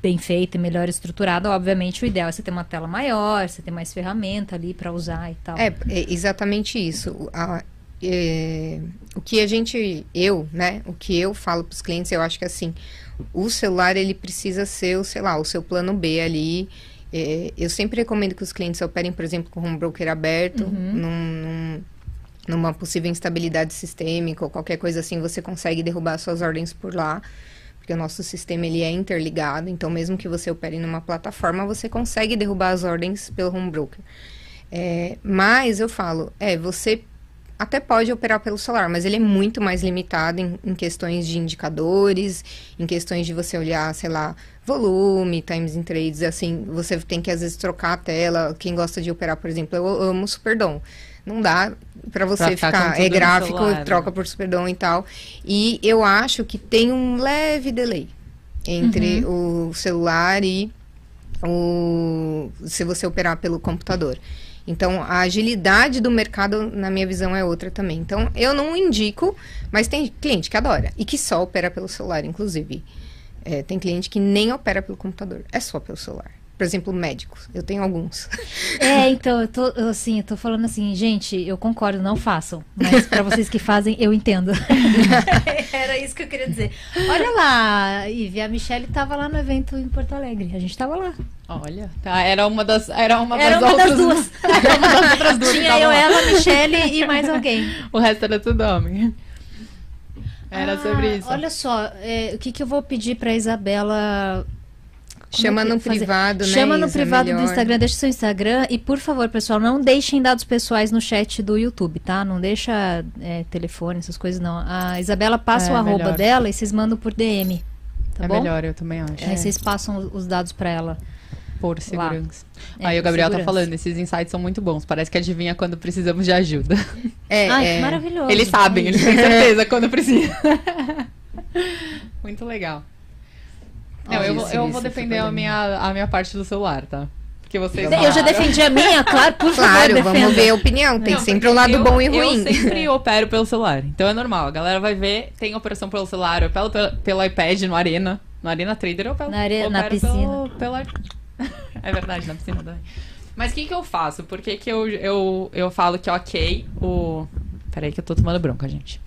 bem feita e melhor estruturada, obviamente, o ideal é você ter uma tela maior, você ter mais ferramenta ali pra usar e tal. É, é exatamente isso. O- a- é, o que a gente, eu, né, o que eu falo para os clientes, eu acho que assim, o celular ele precisa ser, o, sei lá, o seu plano B ali. É, eu sempre recomendo que os clientes operem, por exemplo, com um broker aberto, num- num- numa possível instabilidade sistêmica ou qualquer coisa assim, você consegue derrubar suas ordens por lá. Porque o nosso sistema ele é interligado, então mesmo que você opere numa plataforma, você consegue derrubar as ordens pelo home broker. É, mas eu falo, é, você até pode operar pelo celular, mas ele é muito mais limitado em, em questões de indicadores, em questões de você olhar, sei lá, volume, times in trades, assim, você tem que às vezes trocar a tela. Quem gosta de operar, por exemplo, eu amo o Superdom. Não dá para você Pra ficar é gráfico, celular, né? troca por Superdom e tal. E eu acho que tem um leve delay entre o celular e o se você operar pelo computador. Então, a agilidade do mercado, na minha visão, é outra também. Então, eu não indico, mas tem cliente que adora e que só opera pelo celular, inclusive. É, tem cliente que nem opera pelo computador, é só pelo celular. Por exemplo, médicos. Eu tenho alguns. É, então, eu tô, eu, assim, eu tô falando assim, gente, eu concordo, não façam. Mas pra vocês que fazem, eu entendo. Era isso que eu queria dizer. Olha lá, Ive, a Michelle tava lá no evento em Porto Alegre. A gente tava lá. Olha, tá, era uma das, era uma Era das uma das outras, duas. era uma das outras duas Tinha eu, lá. ela, a Michelle e mais alguém. O resto era tudo homem. Era Ah, sobre isso. Olha só, é, o que, que eu vou pedir pra Isabela. Chama é que no fazer? privado, né? Chama no Isa? privado do. Instagram, deixa seu Instagram. E por favor, pessoal, não deixem dados pessoais no chat do YouTube, tá? Não deixa é, telefone, essas coisas, não. A Isabela passa É, o arroba melhor. dela e vocês mandam por DM. Tá é bom? melhor, eu também acho. Aí vocês passam os dados pra ela. Por segurança. É, Aí o Gabriel tá segurança. falando, esses insights são muito bons. Parece que adivinha quando precisamos de ajuda. É, Ai, é, que maravilhoso. Eles sabem, É eles têm certeza quando precisa. muito legal. Não, eu, vou- Isso, eu isso, vou defender a minha, a minha parte do celular, tá? Porque vocês Eu já defendi a minha, claro, por Claro, favor, vamos defenda. ver a opinião. Tem Não, sempre um porque lado eu- bom e ruim. Eu sempre opero pelo celular, então é normal. A galera vai ver, tem operação pelo celular, eu opero pelo, pelo iPad no Arena. No Arena Trader eu opero, Na are- na opero piscina. Pelo, pela... é verdade, na piscina também. Mas o que, que eu faço? Por que, que eu, eu, eu falo que é ok o. Peraí que eu tô tomando bronca, gente.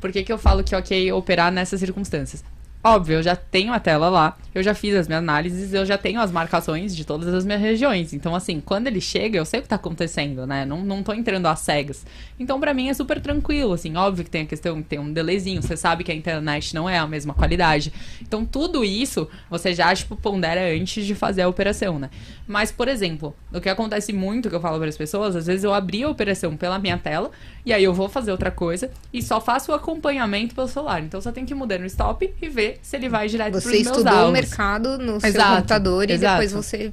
Por que, que eu falo que é ok operar nessas circunstâncias? Óbvio, eu já tenho a tela lá, eu já fiz as minhas análises, eu já tenho as marcações de todas as minhas regiões. Então, assim, quando ele chega, eu sei o que tá acontecendo, né? Não, não tô entrando às cegas. Então, pra mim, é super tranquilo, assim. Óbvio que tem a questão, tem um delayzinho, você sabe que a internet não é a mesma qualidade. Então, tudo isso, você já, tipo, pondera antes de fazer a operação, né? Mas, por exemplo, o que acontece muito, que eu falo para as pessoas, às vezes eu abri a operação pela minha tela, e aí eu vou fazer outra coisa, e só faço o acompanhamento pelo celular. Então, só tem que mudar no stop e ver se ele vai direto Você estudou o mercado no seu Exato, computador e exato. depois você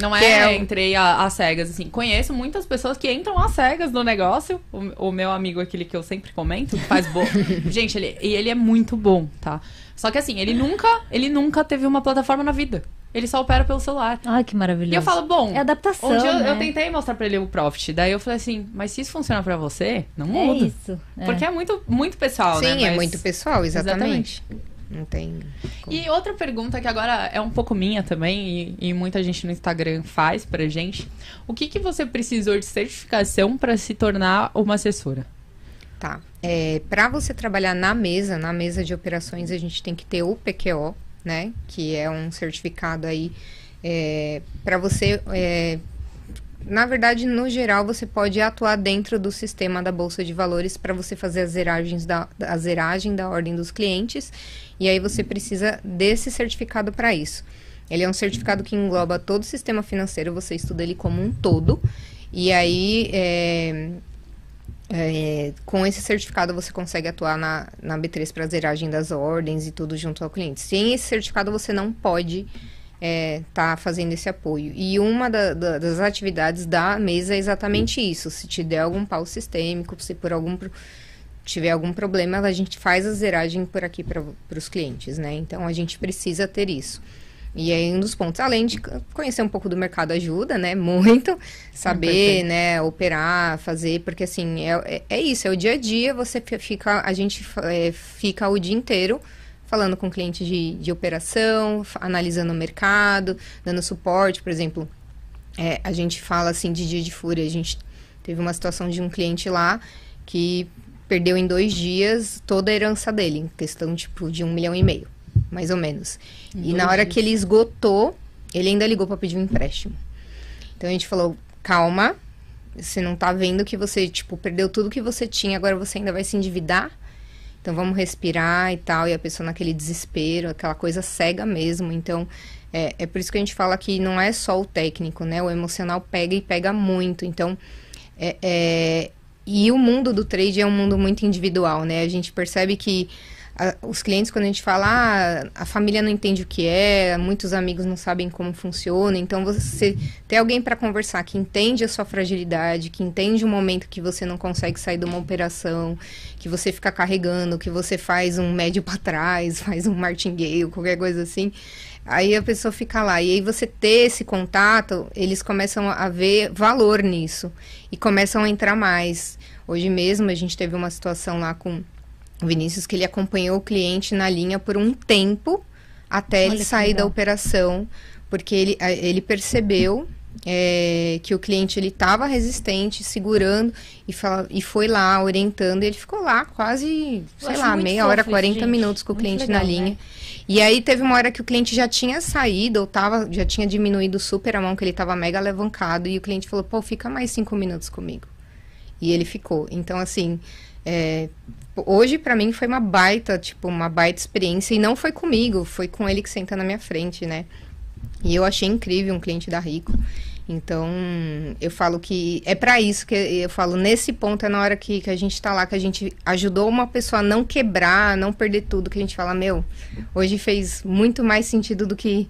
Não é, é o- entrei às cegas, assim. Conheço muitas pessoas que entram às cegas no negócio. O, o meu amigo, aquele que eu sempre comento, que faz bolo. Gente, ele, e ele é muito bom, tá? Só que assim, ele nunca, ele nunca teve uma plataforma na vida. Ele só opera pelo celular. Ai, que maravilhoso. E eu falo, bom. É adaptação, Um dia eu, né? eu tentei mostrar pra ele o Profit. Daí eu falei assim, mas se isso funciona pra você, não É muda. isso. é. Porque é muito, muito pessoal, né? Sim, é Mas- muito pessoal, exatamente. Não tem. como. E outra pergunta que agora é um pouco minha também, e, e muita gente no Instagram faz pra gente. O que, que você precisou de certificação pra se tornar uma assessora? Tá. É, para você trabalhar na mesa, na mesa de operações, a gente tem que ter o PQO, né? Que é um certificado aí para você. é, na verdade, no geral, você pode atuar dentro do sistema da Bolsa de Valores para você fazer as zeragens da, a zeragem da ordem dos clientes. E aí você precisa desse certificado para isso. Ele é um certificado que engloba todo o sistema financeiro, você estuda ele como um todo. E aí, é, é, com esse certificado você consegue atuar na, na B3 para zeragem das ordens e tudo junto ao cliente. Sem esse certificado você não pode estar fazendo esse apoio. E uma da- da- das atividades da mesa é exatamente isso. Se te der algum pau sistêmico, se por algum tiver algum problema, a gente faz a zeragem por aqui para os clientes, né? Então a gente precisa ter isso. E aí um dos pontos, além de conhecer um pouco do mercado ajuda, né? Muito saber, perfeito. né? Operar, fazer, porque assim é, é, é isso, é o dia a dia. Você fi- fica, a gente é, fica o dia inteiro falando com clientes de, de operação, analisando o mercado, dando suporte, por exemplo. é, a gente fala assim de dia de fúria. A gente teve uma situação de um cliente lá que perdeu em dois dias toda a herança dele, em questão tipo de um milhão e meio, mais ou menos. e na hora que ele esgotou, ele ainda ligou para pedir um empréstimo. Então a gente falou: calma, você não tá vendo que você tipo perdeu tudo que você tinha, agora você ainda vai se endividar. Então vamos respirar e tal. E a pessoa naquele desespero, aquela coisa cega mesmo. Então é, é por isso que a gente fala que não é só o técnico, né? O emocional pega e pega muito. Então é, é- e o mundo do trade é um mundo muito individual, né? A gente percebe que a- os clientes, quando a gente fala, ah, a família não entende o que é, muitos amigos não sabem como funciona, então você ter alguém para conversar que entende a sua fragilidade, que entende o momento que você não consegue sair de uma operação, que você fica carregando, que você faz um médio para trás, faz um martingale, qualquer coisa assim. Aí a pessoa fica lá. E aí você ter esse contato, eles começam a ver valor nisso. E começam a entrar mais. Hoje mesmo a gente teve uma situação lá com o Vinícius que ele acompanhou o cliente na linha por um tempo até Olha ele sair da legal. operação. Porque ele, ele percebeu é, que o cliente ele estava resistente, segurando e, fala, e foi lá orientando. E ele ficou lá quase, sei lá, meia fofo hora, isso, 40 gente. minutos com o Muito cliente legal, na linha. né? E aí teve uma hora que o cliente já tinha saído, ou tava, já tinha diminuído super a mão, que ele tava mega alavancado, e o cliente falou, pô, fica mais cinco minutos comigo. E ele ficou. Então, assim, é, hoje pra mim foi uma baita, tipo, uma baita experiência, e não foi comigo, foi com ele que senta na minha frente, né? E eu achei incrível um cliente da Rico. Então, eu falo que é pra isso que eu falo, nesse ponto é na hora que, que a gente tá lá, que a gente ajudou uma pessoa a não quebrar, a não perder tudo, que a gente fala, meu, hoje fez muito mais sentido do que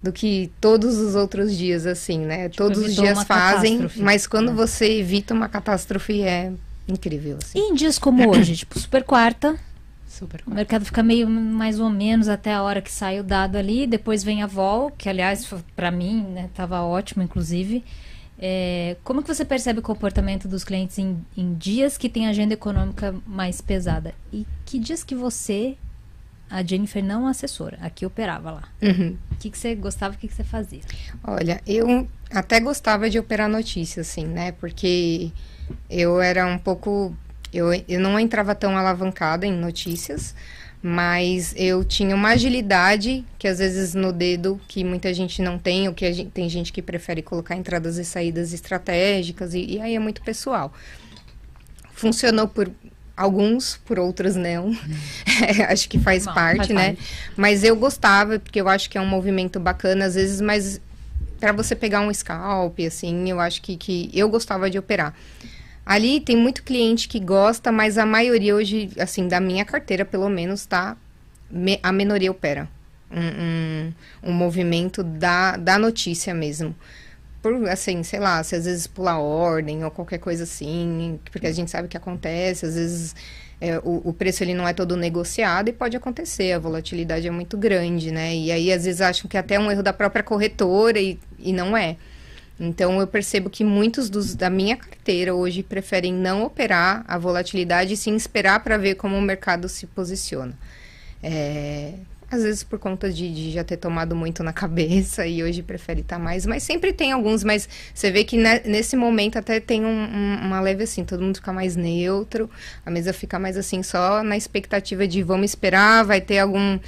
do que todos os outros dias, assim, né? todos os dias fazem, catástrofe. mas quando É. você evita uma catástrofe é incrível, assim. E em dias como hoje, tipo, super quarta, Super. o mercado fica meio mais ou menos até a hora que sai o dado ali, depois vem a vol, que aliás, pra mim, né, tava ótimo, inclusive. É, como que você percebe o comportamento dos clientes em, em dias que tem agenda econômica mais pesada? E que dias que você, a Jennifer não assessora, aqui operava lá? Uhum. O que, que você gostava, o que, que você fazia? Olha, eu até gostava de operar notícias, assim, né? Porque eu era um pouco. Eu, eu não entrava tão alavancada em notícias, mas eu tinha uma agilidade que às vezes no dedo que muita gente não tem, ou que gente, tem gente que prefere colocar entradas e saídas estratégicas, e, e aí é muito pessoal. Funcionou por alguns, por outros não. Acho que faz Não, parte, faz né? parte. Mas eu gostava, porque eu acho que é um movimento bacana, às vezes, mas para você pegar um scalp, assim, eu acho que, que eu gostava de operar. Ali tem muito cliente que gosta, mas a maioria hoje, assim, da minha carteira, pelo menos, tá? me- a minoria opera. um, um, um movimento da, da notícia mesmo. Por, assim, sei lá, se às vezes pular ordem ou qualquer coisa assim, porque a gente sabe que acontece, às vezes é, o, o, preço ele não é todo negociado e pode acontecer, a volatilidade é muito grande, né? E aí às vezes acham que é até um erro da própria corretora e, e não é. Então eu percebo que muitos dos, da minha carteira hoje preferem não operar a volatilidade e sim esperar para ver como o mercado se posiciona. É, às vezes por conta de, de, já ter tomado muito na cabeça e hoje prefere estar tá mais, mas sempre tem alguns, mas você vê que ne, nesse momento até tem um, um, uma leve assim, todo mundo fica mais neutro, a mesa fica mais assim, só na expectativa de vamos esperar, vai ter algum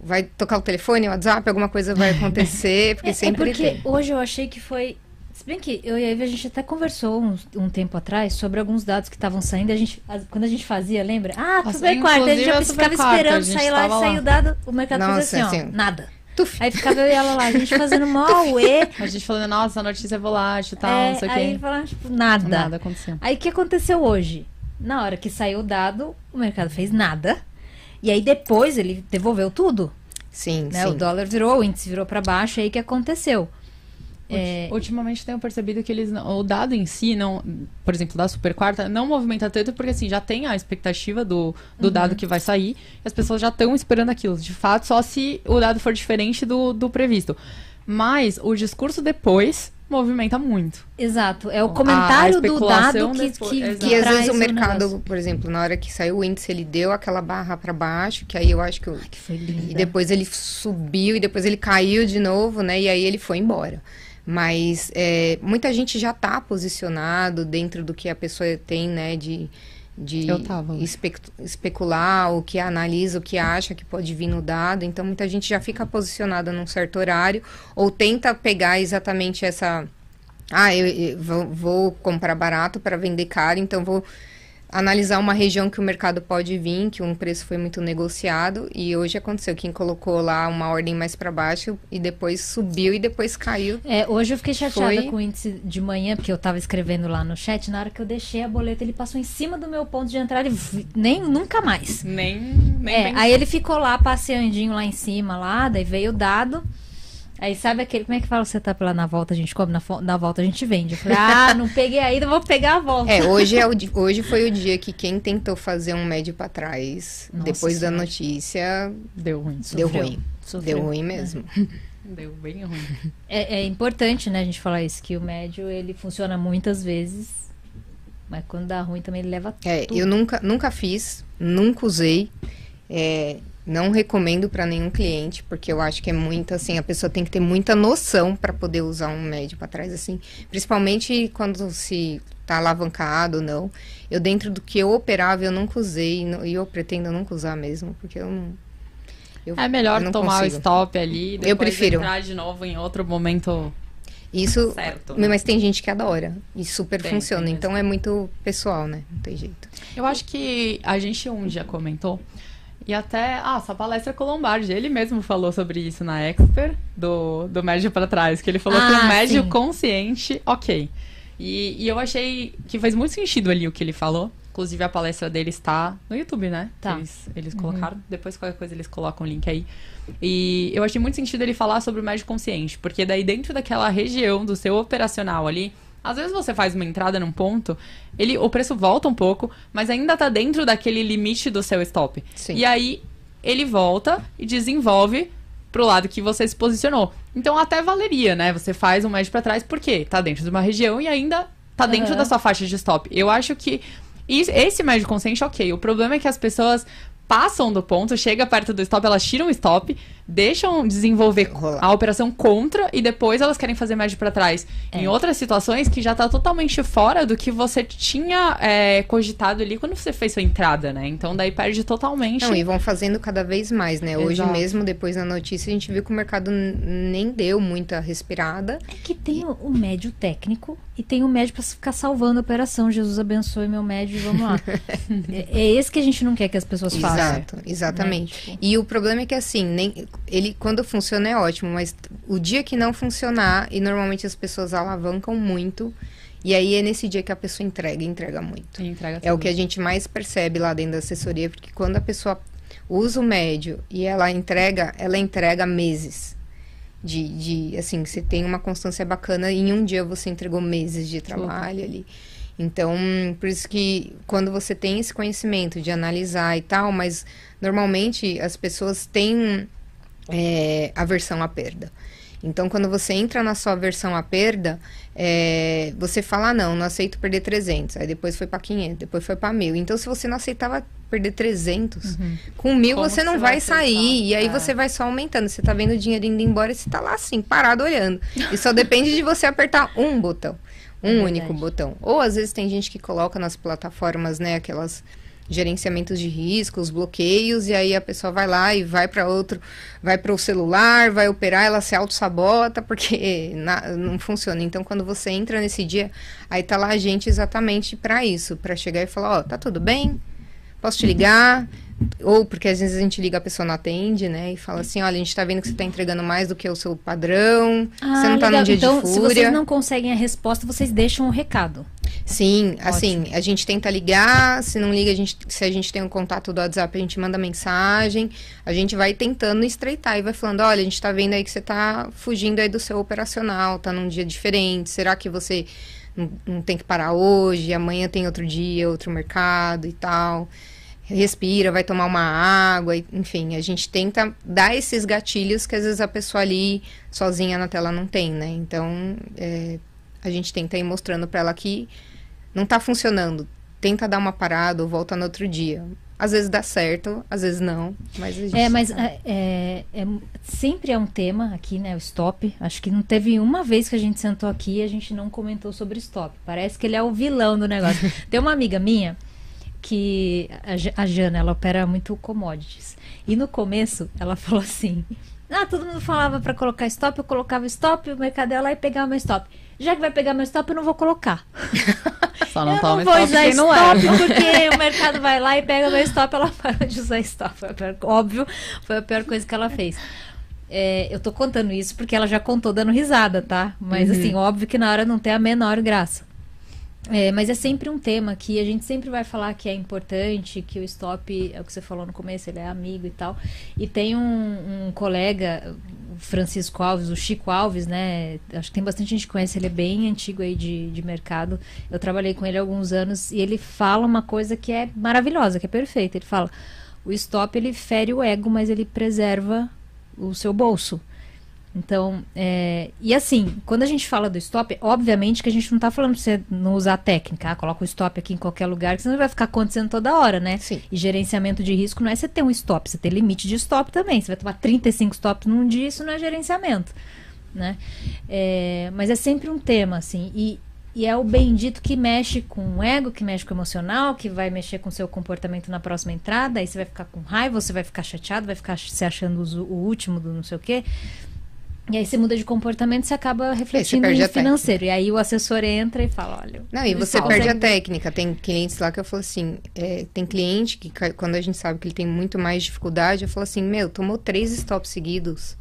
vai tocar o telefone, o WhatsApp, alguma coisa vai acontecer, porque é, sempre é porque tem. hoje eu achei que foi bem que eu e a Ivy, a gente até conversou um, um tempo atrás sobre alguns dados que estavam saindo. A gente, a, quando a gente fazia, lembra? Ah, Nossa, super quarta. A gente já ficava esperando sair lá e sair o dado. O mercado Nossa, fazia assim, assim, ó, nada. Tuf. Aí ficava eu e ela lá, a gente fazendo mó uê. A gente falando, nossa, a notícia é volátil e tal, é, não sei o quê. Aí falando, tipo, nada. Nada aconteceu. Aí o que aconteceu hoje? Na hora que saiu o dado, o mercado fez nada. E aí depois ele devolveu tudo. Sim, né? sim. O dólar virou, o índice virou para baixo, aí que aconteceu. É... Ultimamente tenho percebido que eles o dado em si não, por exemplo, da super quarta não movimenta tanto porque assim já tem a expectativa do, do uhum. dado que vai sair e as pessoas já estão esperando aquilo. De fato, só se o dado for diferente do, do previsto. Mas o discurso depois movimenta muito. Exato, é o comentário do dado que, depois, que, que, às vezes o mercado, por exemplo, na hora que saiu o índice, ele deu aquela barra para baixo, que aí eu acho que, eu, Ai, que foi lindo. E depois ele subiu e depois ele caiu de novo, né? E aí ele foi embora. Mas é, muita gente já está posicionado dentro do que a pessoa tem, né, de, de espe especular, o que analisa, o que acha que pode vir no dado. Então, muita gente já fica posicionada num certo horário ou tenta pegar exatamente essa. Ah, eu, eu vou, vou comprar barato para vender caro, então vou analisar uma região que o mercado pode vir, que um preço foi muito negociado e hoje aconteceu quem colocou lá uma ordem mais para baixo e depois subiu e depois caiu. É, hoje eu fiquei chateada foi... com o índice de manhã porque eu estava escrevendo lá no chat, na hora que eu deixei a boleta ele passou em cima do meu ponto de entrada e nem nunca mais. Nem, nem é, aí ele ficou lá passeandinho lá em cima lá, daí veio o dado Aí sabe aquele, como é que fala o setup lá na volta a gente come, na, na volta a gente vende. Eu falei, ah, não peguei ainda, vou pegar a volta. É, hoje, é o, hoje foi o dia que quem tentou fazer um médio para trás, Nossa depois senhora. da notícia, deu ruim. Deu Sofreu. ruim. Sofreu. Deu ruim mesmo. Deu bem ruim. É, é importante, né, a gente falar isso, que o médio, ele funciona muitas vezes, mas quando dá ruim também ele leva É, tudo. eu nunca, nunca fiz, nunca usei. É, não recomendo para nenhum cliente, porque eu acho que é muito assim, a pessoa tem que ter muita noção para poder usar um médio para trás assim, principalmente quando se tá alavancado ou não. Eu dentro do que eu operava, eu nunca usei e eu pretendo nunca usar mesmo, porque eu não eu, é melhor tomar consigo. o stop ali, depois eu prefiro. entrar de novo em outro momento isso, certo, né? mas tem gente que adora e super tem, funciona. Tem então é muito pessoal, né? Não tem jeito. Eu acho que a gente um dia comentou e até, ah, essa palestra com Lombardi, ele mesmo falou sobre isso na Expert, do, do médio para trás, que ele falou ah, que o médio sim. consciente, ok. E, e eu achei que faz muito sentido ali o que ele falou. Inclusive, a palestra dele está no YouTube, né? Tá. Eles, eles uhum. colocaram. Depois, qualquer coisa, eles colocam o link aí. E eu achei muito sentido ele falar sobre o médio consciente, porque daí dentro daquela região do seu operacional ali, às vezes você faz uma entrada num ponto, ele, o preço volta um pouco, mas ainda tá dentro daquele limite do seu stop. Sim. E aí ele volta e desenvolve pro lado que você se posicionou. Então até valeria, né? Você faz um médio para trás porque tá dentro de uma região e ainda tá dentro uhum. da sua faixa de stop. Eu acho que esse médio consciente, ok. O problema é que as pessoas passam do ponto, chega perto do stop, elas tiram o stop, deixam desenvolver a operação contra e depois elas querem fazer médio para trás. É. Em outras situações que já tá totalmente fora do que você tinha é, cogitado ali quando você fez sua entrada, né? Então daí perde totalmente. Não, e vão fazendo cada vez mais, né? Exato. Hoje mesmo, depois da notícia, a gente viu que o mercado nem deu muita respirada. É que tem o, o médio técnico e tem o médio para ficar salvando a operação. Jesus abençoe meu médio e vamos lá. é, é, esse que a gente não quer que as pessoas façam. Exato, exatamente. Né? E o problema é que assim, nem, ele quando funciona é ótimo, mas o dia que não funcionar, e normalmente as pessoas alavancam muito, e aí é nesse dia que a pessoa entrega, entrega muito. Entrega é o que a gente mais percebe lá dentro da assessoria, porque quando a pessoa uso médio e ela entrega, ela entrega meses. De, de assim, você tem uma constância bacana e em um dia você entregou meses de trabalho ali. Então, por isso que quando você tem esse conhecimento de analisar e tal, mas normalmente as pessoas têm é, aversão à perda. Então, quando você entra na sua aversão à perda, é, você fala, ah, não, não aceito perder 300. Aí depois foi para 500, depois foi para 1.000. Então, se você não aceitava perder 300, uhum. com 1.000 Como você não você vai, vai sair. E aí É. você vai só aumentando. Você tá vendo o dinheiro indo embora e você tá lá assim, parado olhando. E só depende de você apertar um botão. Um É único botão. Ou às vezes tem gente que coloca nas plataformas, né, aquelas gerenciamentos de risco, os bloqueios, e aí a pessoa vai lá e vai para outro, vai para o celular, vai operar, ela se auto-sabota, porque na- não funciona. Então, quando você entra nesse dia, aí tá lá a gente exatamente para isso, para chegar e falar, ó, tá tudo bem? Posso te ligar? Ou porque às vezes a gente liga, a pessoa não atende, né? E fala assim, olha, a gente tá vendo que você tá entregando mais do que o seu padrão, você não tá legal. num dia então, de se fúria. vocês não conseguem a resposta, vocês deixam o recado. Sim, assim, a gente tenta ligar, se não liga, a gente, se a gente tem um contato do WhatsApp, a gente manda mensagem, a gente vai tentando estreitar e vai falando, olha, a gente tá vendo aí que você tá fugindo aí do seu operacional, tá num dia diferente, será que você não, não tem que parar hoje, amanhã tem outro dia, outro mercado e tal. Respira, vai tomar uma água, enfim, a gente tenta dar esses gatilhos que às vezes a pessoa ali sozinha na tela não tem, né? Então, é, a gente tenta ir mostrando para ela que não tá funcionando. Tenta dar uma parada ou volta no outro dia. Às vezes dá certo, às vezes não, mas a gente É, mas é, é- é- sempre é um tema aqui, né? O stop. Acho que não teve uma vez que a gente sentou aqui e a gente não comentou sobre stop. Parece que ele é o vilão do negócio. Tem uma amiga minha que a, Ja- a Jana, ela opera muito commodities. E no começo ela falou assim: Ah, todo mundo falava pra colocar stop, eu colocava stop, o mercado ia lá e pegava meu stop. Já que vai pegar meu stop, eu não vou colocar. Só não eu toma não vou stop usar quem não stop leva. porque o mercado vai lá e pega meu stop, ela parou de usar stop. Foi pior- óbvio, foi a pior coisa que ela fez. É, eu tô contando isso porque ela já contou dando risada, tá? Mas assim, óbvio que na hora não tem a menor graça. É, mas é sempre um tema que a gente sempre vai falar que é importante, que o stop, é o que você falou no começo, ele é amigo e tal. E tem um, um colega, Francisco Alves, o Chico Alves, né? Acho que tem bastante gente que conhece, ele é bem antigo aí de, de mercado. Eu trabalhei com ele há alguns anos e ele fala uma coisa que é maravilhosa, que é perfeita. Ele fala: o stop ele fere o ego, mas ele preserva o seu bolso. Então, é, e assim, quando a gente fala do stop, obviamente que a gente não tá falando pra você não usar a técnica, ah, coloca o stop aqui em qualquer lugar, que senão vai ficar acontecendo toda hora, né? Sim. E gerenciamento de risco não é você ter um stop, você ter limite de stop também. Você vai tomar 35 stops num dia, isso não é gerenciamento, né? É, mas é sempre um tema, assim, e, e é o bendito que mexe com o ego, que mexe com o emocional, que vai mexer com o seu comportamento na próxima entrada, aí você vai ficar com raiva, você vai ficar chateado, vai ficar se achando o último do não sei o quê. E aí você muda de comportamento, você acaba refletindo perde no financeiro. E aí o assessor entra e fala, olha... Não, e você consegue- perde a técnica. Tem clientes lá que eu falo assim, é, tem cliente que quando a gente sabe que ele tem muito mais dificuldade, eu falo assim, meu, tomou três stops seguidos.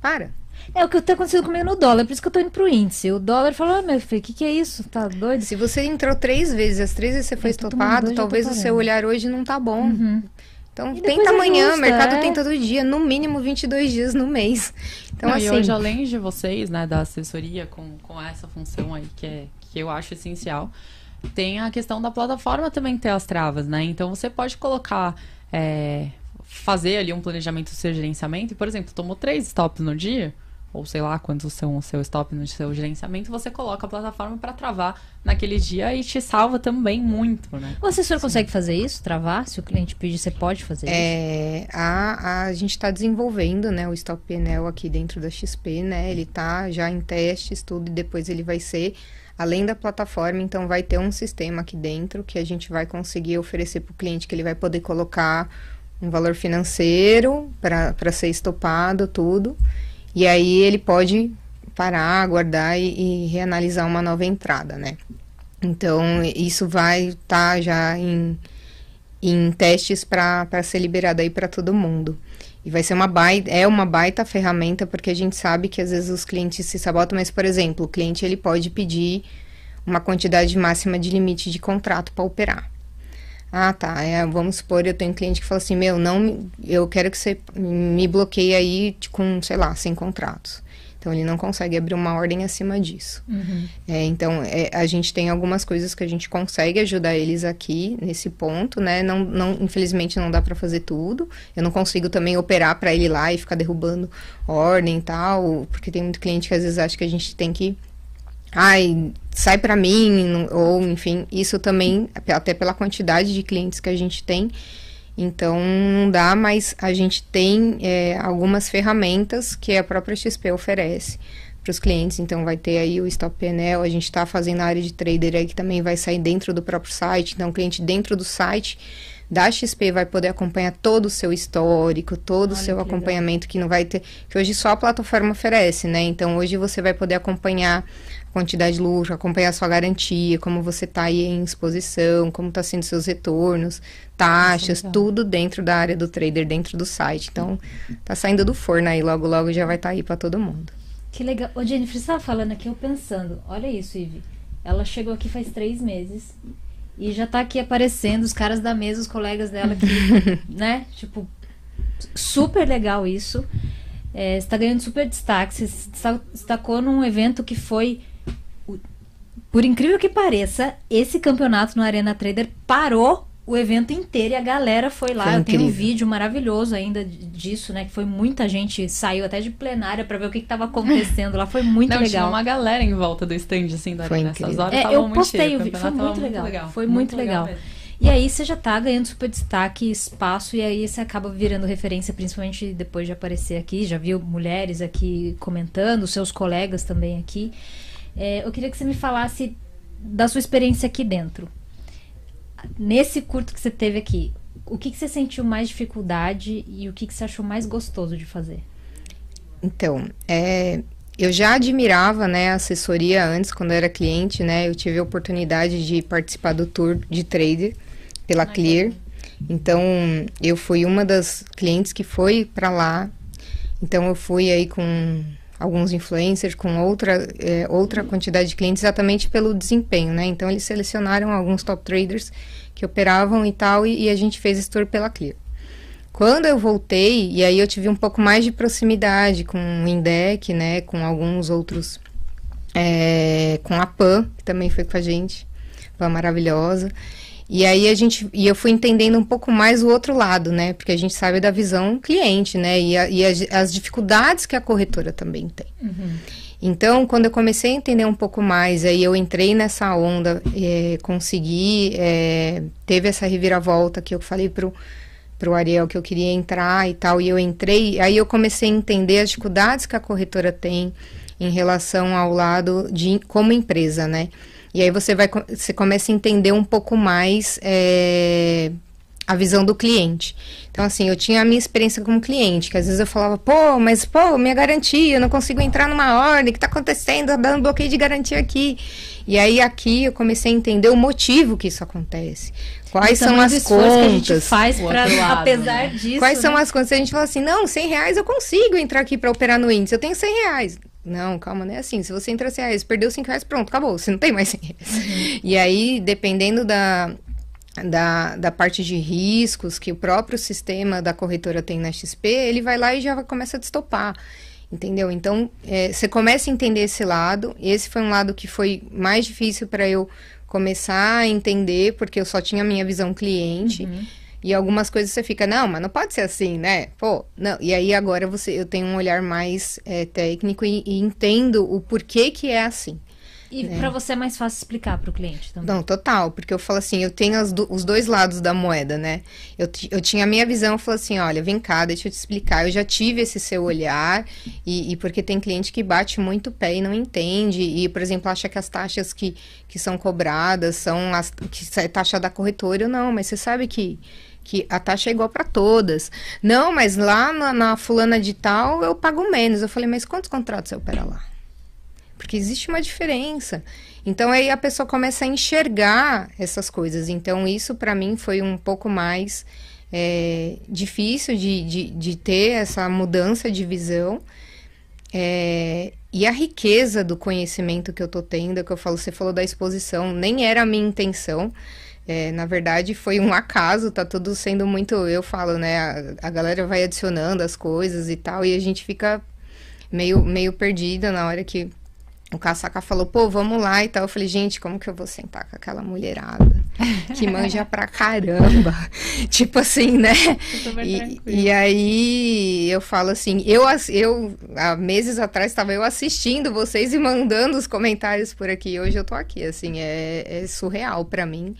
Para. É o que tá acontecendo comigo no dólar, por isso que eu tô indo pro índice. O dólar falou, ah, meu filho, o que, que é isso? Tá doido? Se você entrou três vezes, as três vezes você foi estopado, talvez o seu olhar hoje não tá bom. Então, E depois tenta amanhã, o mercado é. tem todo dia, no mínimo 22 dias no mês. Então, Não, assim, E hoje, além de vocês, né, da assessoria com, com essa função aí, que, é, que eu acho essencial, tem a questão da plataforma também ter as travas, né? Então você pode colocar. é, fazer ali um planejamento do seu gerenciamento, e, por exemplo, tomou três stops no dia, ou sei lá quantos são o seu stop no seu gerenciamento, você coloca a plataforma para travar naquele dia e te salva também muito, né? O assessor consegue fazer isso? Travar? Se o cliente pedir, você pode fazer isso? É, a, a gente está desenvolvendo, né, o Stop PNL aqui dentro da XP, né, ele tá já em testes, tudo, e depois ele vai ser, além da plataforma, então vai ter um sistema aqui dentro que a gente vai conseguir oferecer para o cliente, que ele vai poder colocar um valor financeiro para ser estopado, tudo, e aí ele pode parar, aguardar e, e reanalisar uma nova entrada, né. Então, isso vai estar já em, em testes para ser liberado aí para todo mundo. E vai ser uma baita, é uma baita ferramenta, porque a gente sabe que às vezes os clientes se sabotam, mas, por exemplo, o cliente ele pode pedir uma quantidade máxima de limite de contrato para operar. Ah, tá. É, vamos supor, eu tenho um cliente que fala assim, meu, não, eu quero que você me bloqueie aí com, sei lá, 100 contratos. Então ele não consegue abrir uma ordem acima disso. É, então é, a gente tem algumas coisas que a gente consegue ajudar eles aqui nesse ponto, né? Não, não, infelizmente não dá para fazer tudo. Eu não consigo também operar para ele lá e ficar derrubando ordem e tal, porque tem muito cliente que às vezes acha que a gente tem que ai, sai para mim, ou enfim, isso também, até pela quantidade de clientes que a gente tem, então não dá, mas a gente tem é, algumas ferramentas que a própria XP oferece para os clientes, então vai ter aí o Stop PNL, a gente está fazendo a área de trader aí que também vai sair dentro do próprio site, então o cliente dentro do site da XP vai poder acompanhar todo o seu histórico, todo o seu que legal. acompanhamento que não vai ter, que hoje só a plataforma oferece, né? Então hoje você vai poder acompanhar quantidade de lucro, acompanhar a sua garantia, como você está aí em exposição, como está sendo seus retornos, taxas, legal. tudo dentro da área do trader, dentro do site. Então tá saindo do forno aí, logo logo já vai estar aí para todo mundo. Que legal. Ô, Jennifer, você estava falando aqui, eu pensando. Olha isso, Ive. Ela chegou aqui faz três meses e já tá aqui aparecendo os caras da mesa, os colegas dela aqui, né? Tipo, super legal isso. É, você tá ganhando super destaque. Você se desta- destacou num evento que foi. Por incrível que pareça, esse campeonato no Arena Trader parou o evento inteiro e a galera foi lá. Foi Eu tenho um vídeo maravilhoso ainda disso, né? Que foi muita gente, saiu até de plenária pra ver o que, que tava acontecendo lá. Foi muito Não, tinha legal. uma galera em volta do stand, assim, da Foi arena. Essas incrível. horas É, eu muito postei cheio, o vídeo, foi muito tava legal. Foi muito legal. mesmo. E aí você já tá ganhando super destaque, espaço, e aí você acaba virando referência, principalmente depois de aparecer aqui. Já viu mulheres aqui comentando, seus colegas também aqui. É, eu queria que você me falasse da sua experiência aqui dentro. Nesse curto que você teve aqui, o que, que você sentiu mais dificuldade e o que, que você achou mais gostoso de fazer? Então, é, eu já admirava, né, a assessoria antes, quando eu era cliente, né, eu tive a oportunidade de participar do tour de trader pela Clear. Então, eu fui uma das clientes que foi para lá. Então, eu fui aí com alguns influencers, com outra, é, outra quantidade de clientes, exatamente pelo desempenho, né? Então, eles selecionaram alguns top traders que operavam e tal, e, e a gente fez esse tour pela Clear. Quando eu voltei, e aí eu tive um pouco mais de proximidade com o Indec, né, com alguns outros, é, com a Pan, que também foi com a gente, Pan maravilhosa. E aí a gente, e eu fui entendendo um pouco mais o outro lado, né, porque a gente sabe da visão cliente, né, e, a- e as, as dificuldades que a corretora também tem. Então, quando eu comecei a entender um pouco mais, aí eu entrei nessa onda, eh, consegui, eh, teve essa reviravolta que eu falei pro, pro Ariel que eu queria entrar e tal, e eu entrei, aí eu comecei a entender as dificuldades que a corretora tem em relação ao lado de como empresa, né? E aí você vai, você começa a entender um pouco mais eh, a visão do cliente. Então, assim, eu tinha a minha experiência como cliente, que às vezes eu falava, pô, mas, pô, minha garantia, eu não consigo entrar numa ordem, o que tá acontecendo? Tá dando bloqueio de garantia aqui. E aí, aqui, eu comecei a entender o motivo que isso acontece. Quais são as esforço que a gente contas? faz pra, lado, apesar né? disso. Quais são né? as contas? A gente fala assim, não, 100 reais eu consigo entrar aqui para operar no índice, eu tenho 100 reais. Não, calma, não é assim. Se você entrar 100 reais, perdeu 5 reais, pronto, acabou. Você não tem mais 100 reais. E aí, dependendo da, da, da parte de riscos que o próprio sistema da corretora tem na XP, ele vai lá e já começa a destopar. Entendeu? Então, é, você começa a entender esse lado. Esse foi um lado que foi mais difícil para eu começar a entender, porque eu só tinha a minha visão cliente. E algumas coisas você fica, não, mas não pode ser assim, né? Pô, não. E aí agora você, eu tenho um olhar mais é, técnico e, e entendo o porquê que é assim. E pra você é mais fácil explicar pro cliente também. Não, total, porque eu falo assim, eu tenho do- os dois lados da moeda, né? Eu, eu tinha a minha visão, eu falo assim, olha, vem cá, deixa eu te explicar. Eu já tive esse seu olhar, e, e porque tem cliente que bate muito o pé e não entende, e, por exemplo, acha que as taxas que, que são cobradas são as que é taxa da corretora, Eu, não, mas você sabe que que a taxa é igual para todas. Não, mas lá na, na fulana de tal eu pago menos. Eu falei, mas quantos contratos você opera lá? Porque existe uma diferença. Então aí a pessoa começa a enxergar essas coisas. Então isso para mim foi um pouco mais é, difícil de, de, de ter essa mudança de visão. É, e a riqueza do conhecimento que eu tô tendo, é que eu falo, você falou da exposição, nem era a minha intenção. É, na verdade, foi um acaso, tá tudo sendo muito. Eu falo, né? A, a galera vai adicionando as coisas e tal, e a gente fica meio, meio perdida na hora que o Caçaca falou, pô, vamos lá e tal. Eu falei, gente, como que eu vou sentar com aquela mulherada que manja pra caramba? tipo assim, né? E, e, aí eu falo assim, eu, eu há meses atrás estava eu assistindo vocês e mandando os comentários por aqui. Hoje eu tô aqui, assim, é, é surreal para mim.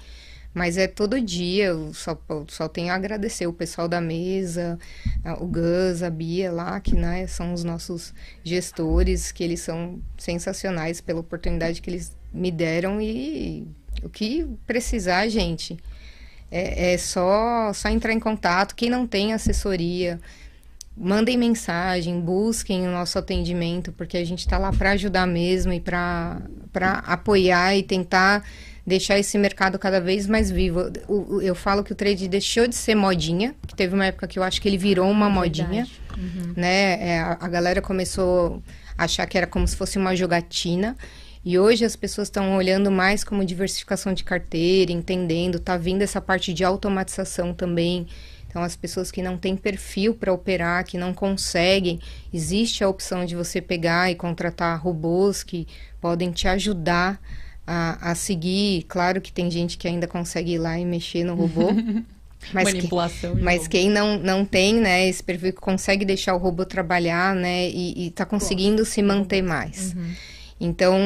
Mas é todo dia, eu só, só tenho a agradecer o pessoal da mesa, o Gus, a Bia lá, que né, são os nossos gestores, que eles são sensacionais pela oportunidade que eles me deram e o que precisar, gente, é, é só, só entrar em contato. Quem não tem assessoria, mandem mensagem, busquem o nosso atendimento, porque a gente está lá para ajudar mesmo e para apoiar e tentar deixar esse mercado cada vez mais vivo. Eu, eu falo que o trade deixou de ser modinha, que teve uma época que eu acho que ele virou uma modinha, uhum. né? É, a, a galera começou a achar que era como se fosse uma jogatina. E hoje as pessoas estão olhando mais como diversificação de carteira, entendendo, tá vindo essa parte de automatização também. Então, as pessoas que não têm perfil para operar, que não conseguem, existe a opção de você pegar e contratar robôs que podem te ajudar a, a seguir. Claro que tem gente que ainda consegue ir lá e mexer no robô. Mas, Manipulação que, mas quem não, não tem, né, esse perfil que consegue deixar o robô trabalhar, né, e, e tá conseguindo se manter mais. Uhum. Então,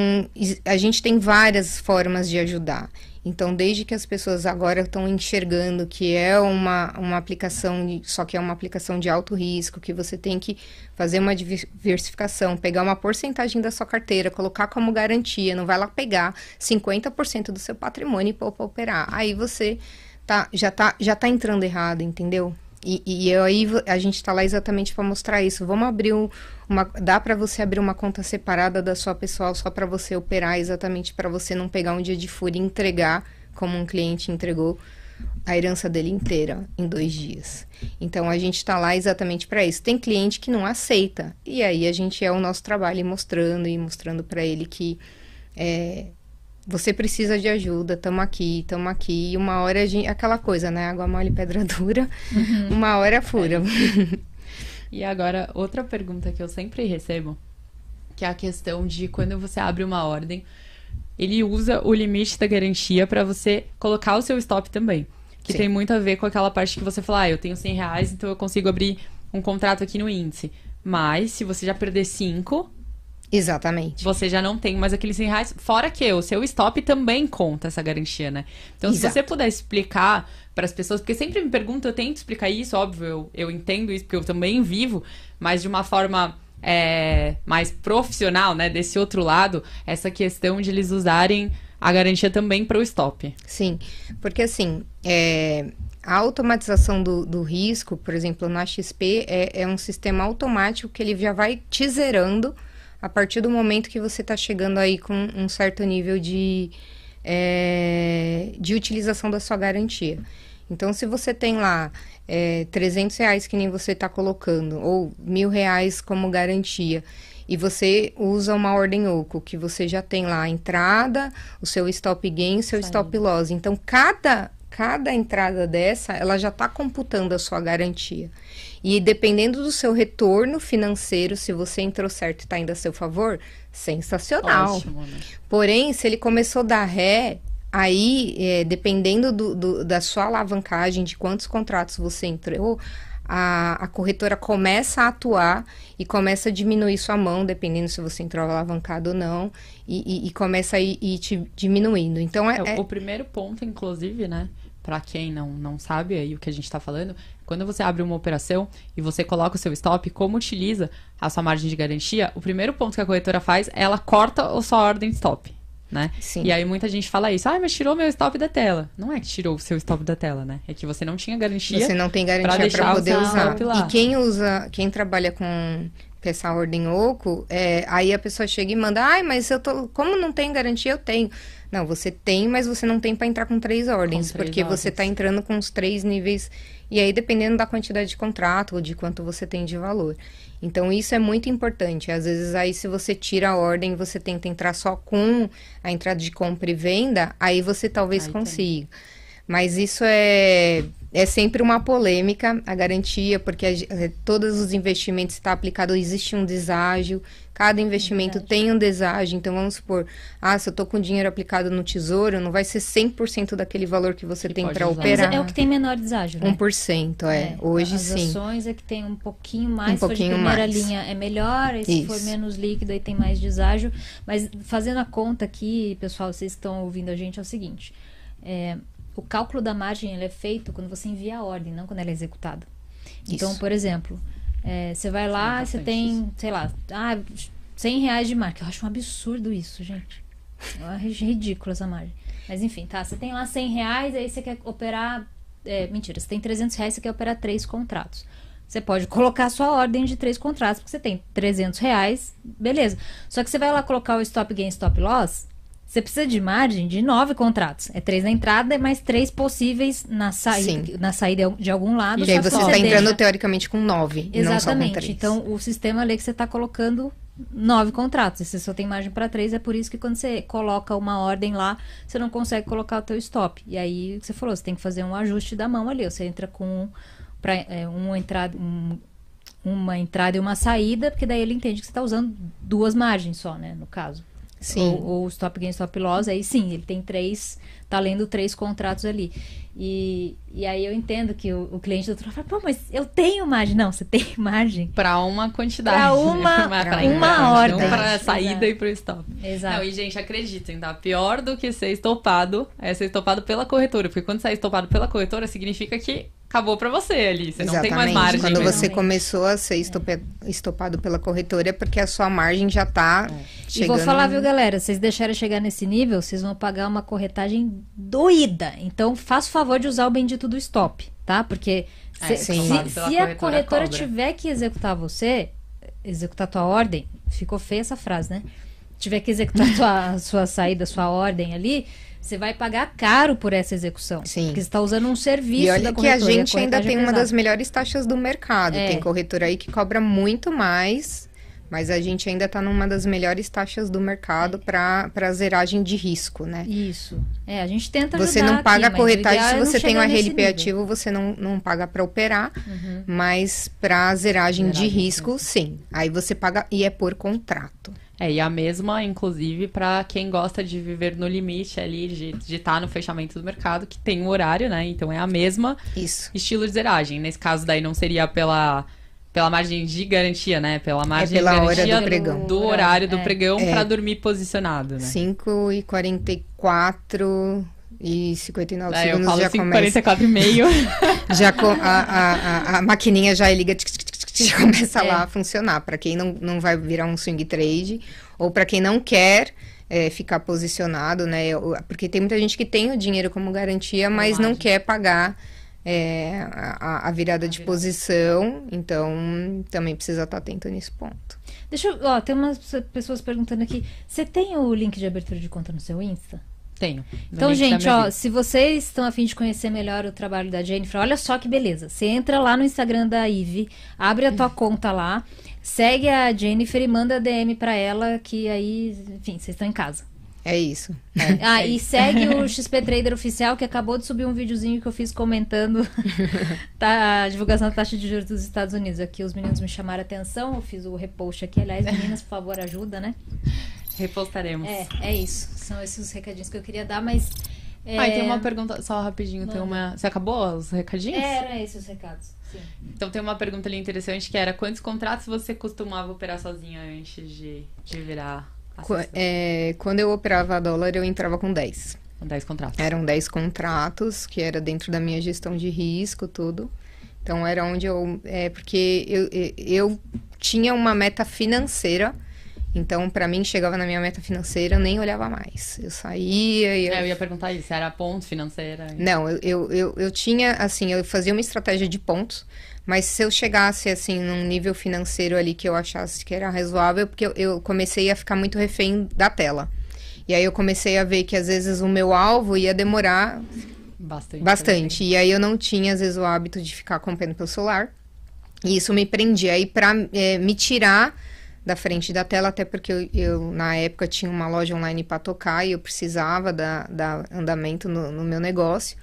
a gente tem várias formas de ajudar. Então, desde que as pessoas agora estão enxergando que é uma, uma aplicação, só que é uma aplicação de alto risco, que você tem que fazer uma diversificação, pegar uma porcentagem da sua carteira, colocar como garantia, não vai lá pegar 50% do seu patrimônio e para operar. Aí você tá, já, tá, já tá entrando errado, entendeu? E, e aí a gente está lá exatamente para mostrar isso. Vamos abrir um, uma. Dá para você abrir uma conta separada da sua pessoal só para você operar, exatamente para você não pegar um dia de fúria e entregar, como um cliente entregou, a herança dele inteira em dois dias. Então a gente está lá exatamente para isso. Tem cliente que não aceita. E aí a gente é o nosso trabalho mostrando e mostrando para ele que. É, você precisa de ajuda, estamos aqui, estamos aqui. E uma hora a gente. Aquela coisa, né? Água mole, pedra dura. Uhum. Uma hora fura. É. e agora, outra pergunta que eu sempre recebo, que é a questão de quando você abre uma ordem, ele usa o limite da garantia para você colocar o seu stop também. Que Sim. tem muito a ver com aquela parte que você fala, ah, eu tenho 100 reais, então eu consigo abrir um contrato aqui no índice. Mas, se você já perder 5, Exatamente. Você já não tem mais aqueles 100 reais. Fora que o seu stop também conta essa garantia, né? Então, Exato. se você puder explicar para as pessoas, porque sempre me perguntam, eu tento explicar isso, óbvio, eu, eu entendo isso, porque eu também vivo, mas de uma forma é, mais profissional, né? Desse outro lado, essa questão de eles usarem a garantia também para o stop. Sim, porque assim, é, a automatização do, do, risco, por exemplo, na XP, é, é um sistema automático que ele já vai te zerando a partir do momento que você está chegando aí com um certo nível de, é, de utilização da sua garantia. Então, se você tem lá é, 300 reais que nem você está colocando, ou mil reais como garantia, e você usa uma ordem OCO, que você já tem lá a entrada, o seu stop gain, o seu Sim. stop loss. Então, cada, cada entrada dessa, ela já está computando a sua garantia. E dependendo do seu retorno financeiro, se você entrou certo e está indo a seu favor, sensacional. Ótimo, né? Porém, se ele começou a dar ré, aí, é, dependendo do, do, da sua alavancagem, de quantos contratos você entrou, a, a, corretora começa a atuar e começa a diminuir sua mão, dependendo se você entrou alavancado ou não, e, e, e começa a ir, ir, te diminuindo. Então é, é, O primeiro ponto, inclusive, né? Para quem não, não sabe aí o que a gente está falando, quando você abre uma operação e você coloca o seu stop, como utiliza a sua margem de garantia, o primeiro ponto que a corretora faz é ela corta a sua ordem de stop. Né? Sim. E aí muita gente fala isso, ah, mas tirou meu stop da tela. Não é que tirou o seu stop da tela, né? É que você não tinha garantia. Você não tem garantia para poder usar. E quem usa, quem trabalha com essa ordem oco, é, aí a pessoa chega e manda, ai, mas eu tô, como não tem garantia, eu tenho. Não, você tem, mas você não tem para entrar com três ordens, com três porque ordens. você está entrando com os três níveis e aí dependendo da quantidade de contrato ou de quanto você tem de valor. Então isso é muito importante. Às vezes aí se você tira a ordem, você tenta entrar só com a entrada de compra e venda, aí você talvez aí consiga. Tem. Mas isso é, é sempre uma polêmica, a garantia, porque a eh, todos os investimentos está aplicado, existe um deságio, cada investimento tem um deságio, então vamos supor, ah, se eu tô com dinheiro aplicado no tesouro, não vai ser 100% daquele valor que você Que tem para usar. Mas operar. é o que tem menor deságio, né? 1%, é. Hoje as sim. ações é que tem um pouquinho mais, Um se for pouquinho de primeira mais. linha é melhor, e se for Isso. menos líquido aí tem mais deságio. Mas fazendo a conta aqui, pessoal, vocês que estão ouvindo a gente, é o seguinte: é, o cálculo da margem ele é feito quando você envia a ordem, não quando ela é executada. Então, Isso. por exemplo, é, você vai lá, você tem, sei lá, ah, 100 reais de marca. Eu acho um absurdo isso, gente. Eu acho ridículo essa margem. Mas enfim, tá. Você tem lá 100 reais, aí você quer operar. é, mentira, você tem 300 reais, você quer operar três contratos. Você pode colocar a sua ordem de três contratos, porque você tem 300 reais, beleza. Só que você vai lá colocar o stop gain, stop loss, você precisa de margem de nove contratos. É três na entrada e mais três possíveis na saída, Sim. na saída de algum lado. E aí você está deixa- entrando teoricamente com 9, e não só com Exatamente. 3. Então, o sistema lê que você está colocando nove contratos. E você só tem margem para três, é por isso que quando você coloca uma ordem lá, você não consegue colocar o teu stop. E aí, você falou, você tem que fazer um ajuste da mão ali. Você entra com pra, é, uma entrada... um- uma entrada e uma saída, porque daí ele entende que você está usando duas margens só, né? No caso. Sim. Ou, ou stop gain, stop loss, aí sim, ele tem três, tá lendo três contratos ali. E, e aí eu entendo que o, o cliente do outro lado fala, pô, mas eu tenho margem. Não, você tem margem. Pra uma quantidade. Pra uma- Não é pra uma não ordem. pra saída Exato. e pro stop. Exato. Não, e gente, acreditem, tá? Pior do que ser estopado é ser estopado pela corretora. Porque quando você é estopado pela corretora, significa que acabou pra você ali. Você não tem mais Exatamente. margem. Quando você começou a ser estopado pela corretora, é porque a sua margem já tá E chegando... vou falar, viu, galera? Vocês deixarem chegar nesse nível, vocês vão pagar uma corretagem doída. Então, faça o favor de usar o bendito do stop, tá? Porque É, se, se- a corretora corretora cobra. tiver que executar você, executar tua ordem, ficou feia essa frase, né? Tiver que executar tua, sua saída, sua ordem ali, você vai pagar caro por essa execução. Sim. Porque você está usando um serviço E olha da que a corretora. gente ainda corretagem tem é uma das melhores taxas do mercado. É. Tem corretora aí que cobra muito mais, mas a gente ainda tá numa das melhores taxas do mercado para para zeragem de risco, né? Isso. É, a gente tenta Você não paga aqui, a corretagem se você tem um RLP. Uhum. ativo, você não, não paga para operar, mas para zeragem, Zeragem de risco, sim. Aí você paga e é por contrato. É, e a mesma, inclusive, pra quem gosta de viver no limite ali, de estar no fechamento do mercado, que tem um horário, né? Então é a mesma Isso. estilo de zeragem. Nesse caso daí não seria pela, pela margem de garantia, né? Pela margem pela de hora garantia do pregão. do horário do É. pregão É. pra dormir posicionado, né? 5 e 44 e 59 Aí É, eu segundos falo já 5, começa. 44 e meio. Já co- a, a, a, a maquininha já liga, tic, tic, já começa É. lá a funcionar. Para quem não, não vai virar um swing trade, ou para quem não quer é, ficar posicionado, né? Porque tem muita gente que tem o dinheiro como garantia, mas não quer pagar é, a, a virada de posição. Então, também precisa estar atento nesse ponto. Deixa eu. Ó, tem umas pessoas perguntando aqui. Você tem o link de abertura de conta no seu Insta? Tenho. Então, gente, ó, se vocês estão a fim de conhecer melhor o trabalho da Jennifer, olha só que beleza. Você entra lá no Instagram da Ive, abre a tua conta lá, segue a Jennifer e manda DM pra ela, que aí, enfim, vocês estão em casa. É isso. Ah, e segue o XP Trader Oficial, que acabou de subir um videozinho que eu fiz comentando tá, a divulgação da taxa de juros dos Estados Unidos. Aqui os meninos me chamaram a atenção, eu fiz o repost aqui. Aliás, meninas, por favor, ajuda, né? Repostaremos. É, é isso. São esses os recadinhos que eu queria dar, mas. É... Ah, e tem uma pergunta, só rapidinho, tem uma... Você acabou os recadinhos? É, eram esses os recados. Sim. Então tem uma pergunta ali interessante que era quantos contratos você costumava operar sozinha antes de, de virar Qu- assessora? é, quando eu operava dólar, eu entrava com 10. Com 10 contratos. Eram 10 contratos, que era dentro da minha gestão de risco, tudo. Então, era onde eu... É, porque eu, eu, eu tinha uma meta financeira, então, para mim, chegava na minha meta financeira, eu nem olhava mais. Eu saía e... eu- É, eu ia perguntar isso, era ponto financeira? Não, eu, eu, eu, eu tinha, assim, eu fazia uma estratégia de pontos, mas se eu chegasse, assim, num nível financeiro ali que eu achasse que era razoável, porque eu, eu comecei a ficar muito refém da tela. E aí eu comecei a ver que às vezes o meu alvo ia demorar Bastante. Bastante. E aí eu não tinha, às vezes, o hábito de ficar acompanhando pelo celular. E isso me prendia. Aí, pra é, me tirar da frente da tela, até porque eu, eu, na época, tinha uma loja online para tocar e eu precisava da, da andamento no, no meu negócio.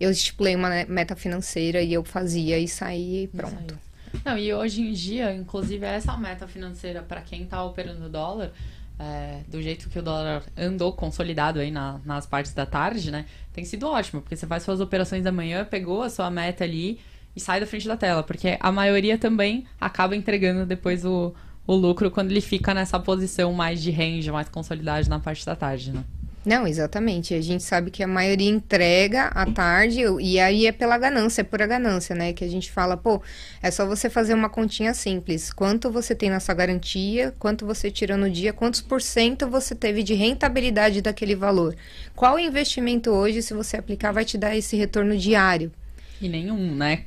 eu estipulei uma meta financeira e eu fazia e saía e pronto. Não, e hoje em dia, inclusive, essa meta financeira para quem tá operando dólar, é, do jeito que o dólar andou consolidado aí na- nas partes da tarde, né? Tem sido ótimo, porque você faz suas operações da manhã, pegou a sua meta ali e sai da frente da tela, porque a maioria também acaba entregando depois o, o lucro quando ele fica nessa posição mais de range, mais consolidado na parte da tarde, né? Não, exatamente. A gente sabe que a maioria entrega à tarde e aí é pela ganância, é pura ganância, né? Que a gente fala, pô, é só você fazer uma continha simples. Quanto você tem na sua garantia, quanto você tira no dia, quantos por cento você teve de rentabilidade daquele valor. Qual investimento hoje, se você aplicar, vai te dar esse retorno diário? E nenhum, né?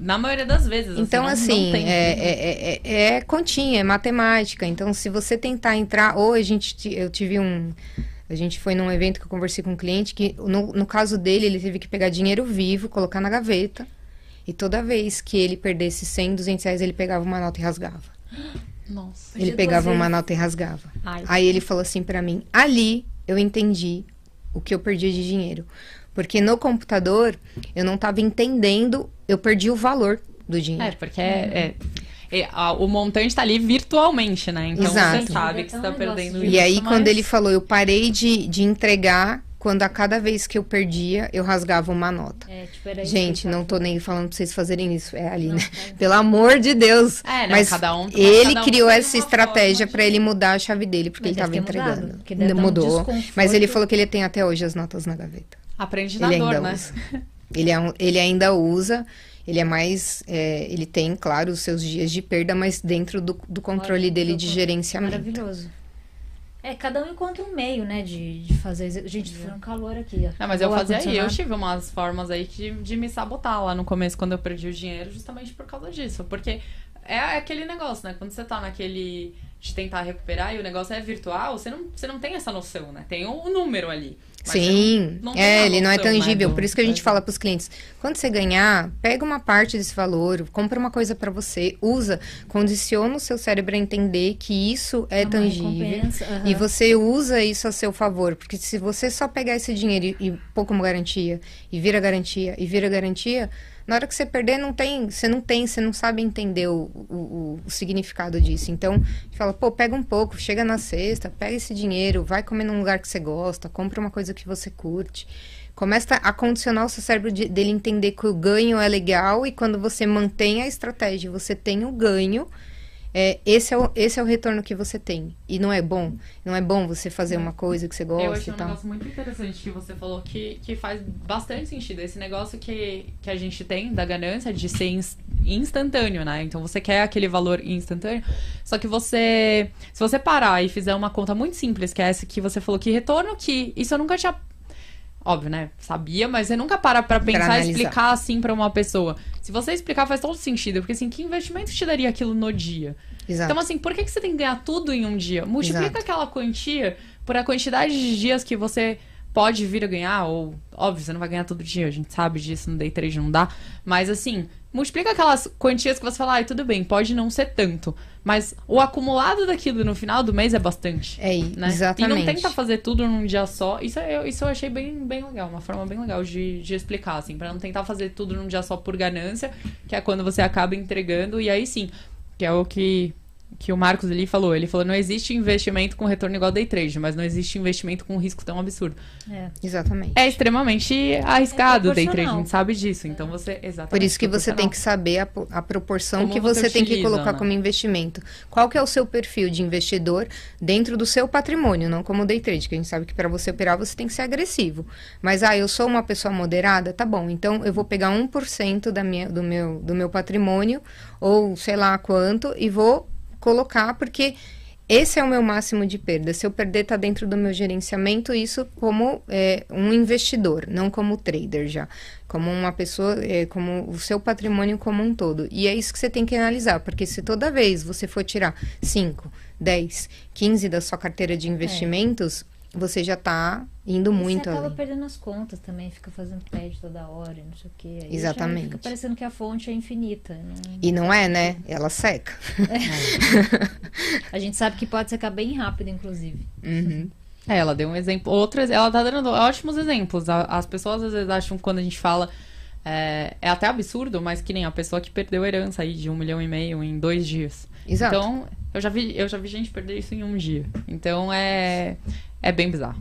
Na maioria das vezes. Então, não- assim, tem- é, é, é, é continha, é matemática. Então, se você tentar entrar. Ou a gente, eu tive um. A gente foi num evento que eu conversei com um cliente que, no, no caso dele, ele teve que pegar dinheiro vivo, colocar na gaveta. E toda vez que ele perdesse 100, 200 reais, ele pegava uma nota e rasgava. Nossa. Ele pegava uma nota e rasgava. Ai. Aí ele falou assim pra mim: ali eu entendi o que eu perdi de dinheiro. Porque no computador eu não tava entendendo, eu perdi o valor do dinheiro. É, porque é, é- é, a- o montante tá ali virtualmente, né? Então Exato. você sabe que você tá É um negócio perdendo. E aí, mas- quando ele falou, eu parei de, de entregar, quando a cada vez que eu perdia, eu rasgava uma nota. É, tipo, era isso Gente, não tô nem falando pra vocês fazerem isso. É ali, Não, né? tá. Pelo amor de Deus. É, não, Mas cada um- ele cada um criou essa estratégia pra ele mudar a chave dele, porque Mas ele tava mudado, entregando. um Mudou. desconforto. Mas ele falou que ele tem até hoje as notas na gaveta. Aprende na Ele dor, ainda né? usa. Ele, é um- ele ainda usa. Ele é mais. é, ele tem, claro, os seus dias de perda, mas dentro do, do controle Olha, dele de gerenciamento. Maravilhoso. É, cada um encontra um meio, né, de, de fazer. Gente, foi um calor aqui. Não, mas eu O fazia aí, eu tive umas formas aí de, de me sabotar lá no começo, quando eu perdi o dinheiro, justamente por causa disso. Porque é aquele negócio, né? Quando você tá naquele de tentar recuperar e o negócio é virtual, você não, você não tem essa noção, né? Tem um número ali. Sim, não- não é, ele não é né, tangível. do- Por isso que a gente fala para os clientes: quando você ganhar, pega uma parte desse valor, compra uma coisa para você, usa, condiciona o seu cérebro a entender que isso é tangível. aham. E você usa isso a seu favor, porque se você só pegar esse dinheiro e, e pôr como garantia, e vira garantia, e vira garantia, na hora que você perder, não tem, você não tem, você não sabe entender o, o, o- significado disso. Então, fala, pô, pega um pouco, chega na sexta, pega esse dinheiro, vai comer num lugar que você gosta, compra uma coisa que você curte. Começa a condicionar o seu cérebro de- dele entender que o ganho é legal e quando você mantém a estratégia, você tem o ganho, é, esse, é o, esse é o retorno que você tem. E não é bom? Não é bom você fazer uma coisa que você Eu gosta achei e um negócio muito interessante que você falou que, que faz bastante sentido. Esse negócio que, que a gente tem da ganância de ser ins- instantâneo, né? Então você quer aquele valor instantâneo. Só que você. Se você parar e fizer uma conta muito simples, que é essa que você falou, que retorno que. Isso eu nunca tinha. Óbvio, né? Sabia, mas você nunca para pra pensar e explicar assim pra uma pessoa. Se você explicar, faz todo sentido. Porque assim, que investimento te daria aquilo no dia? Exato. Então, assim, por que, que você tem que ganhar tudo em um dia? Multiplica Exato. aquela quantia por a quantidade de dias que você pode vir a ganhar, ou, óbvio, você não vai ganhar todo dia, a gente sabe disso, no day trade não dá. Mas, assim, multiplica aquelas quantias que você fala, ai, tudo bem, pode não ser tanto. Mas o acumulado daquilo no final do mês é bastante. É, Né? exatamente. E não tenta fazer tudo num dia só. Isso eu, isso eu achei bem, bem legal, uma forma bem legal de, de explicar, assim, pra não tentar fazer tudo num dia só por ganância, que é quando você acaba entregando, e aí sim, que é o que, que o Marcos ali falou. Ele falou: não existe investimento com retorno igual day trade, mas não existe investimento com risco tão absurdo. É. Exatamente. É extremamente arriscado É o day trade, a gente sabe disso. Então você. Exatamente. Por isso que você tem que saber a, a proporção Como que você você, tem que utiliza, colocar né? como investimento. Qual que é o seu perfil de investidor dentro do seu patrimônio, não como day trade, que a gente sabe que para você operar você tem que ser agressivo. Mas ah, eu sou uma pessoa moderada, tá bom. Então eu vou pegar 1% da minha, do, meu, do meu patrimônio ou sei lá quanto e vou colocar porque esse é o meu máximo de perda. Se eu perder, tá dentro do meu gerenciamento, isso como é, um investidor, não como trader já. Como uma pessoa, é, como o seu patrimônio como um todo. E é isso que você tem que analisar, porque se toda vez você for tirar 5, 10, 15 da sua carteira de investimentos, você já tá indo muito Você acaba além. perdendo as contas também, fica fazendo pede toda hora, e não sei o quê. Aí Exatamente. Fica parecendo que a fonte é infinita. não- E não é, né? Ela seca. A gente sabe que pode secar bem rápido, inclusive. Uhum. É, ela deu um exemplo. Outras, ela tá dando ótimos exemplos. As pessoas às vezes acham que quando a gente fala. É, é até absurdo, mas que nem a pessoa que perdeu a herança aí de um milhão e meio em dois dias. Exato. Então, eu já vi, eu já vi gente perder isso em um dia. Então é. É bem bizarro.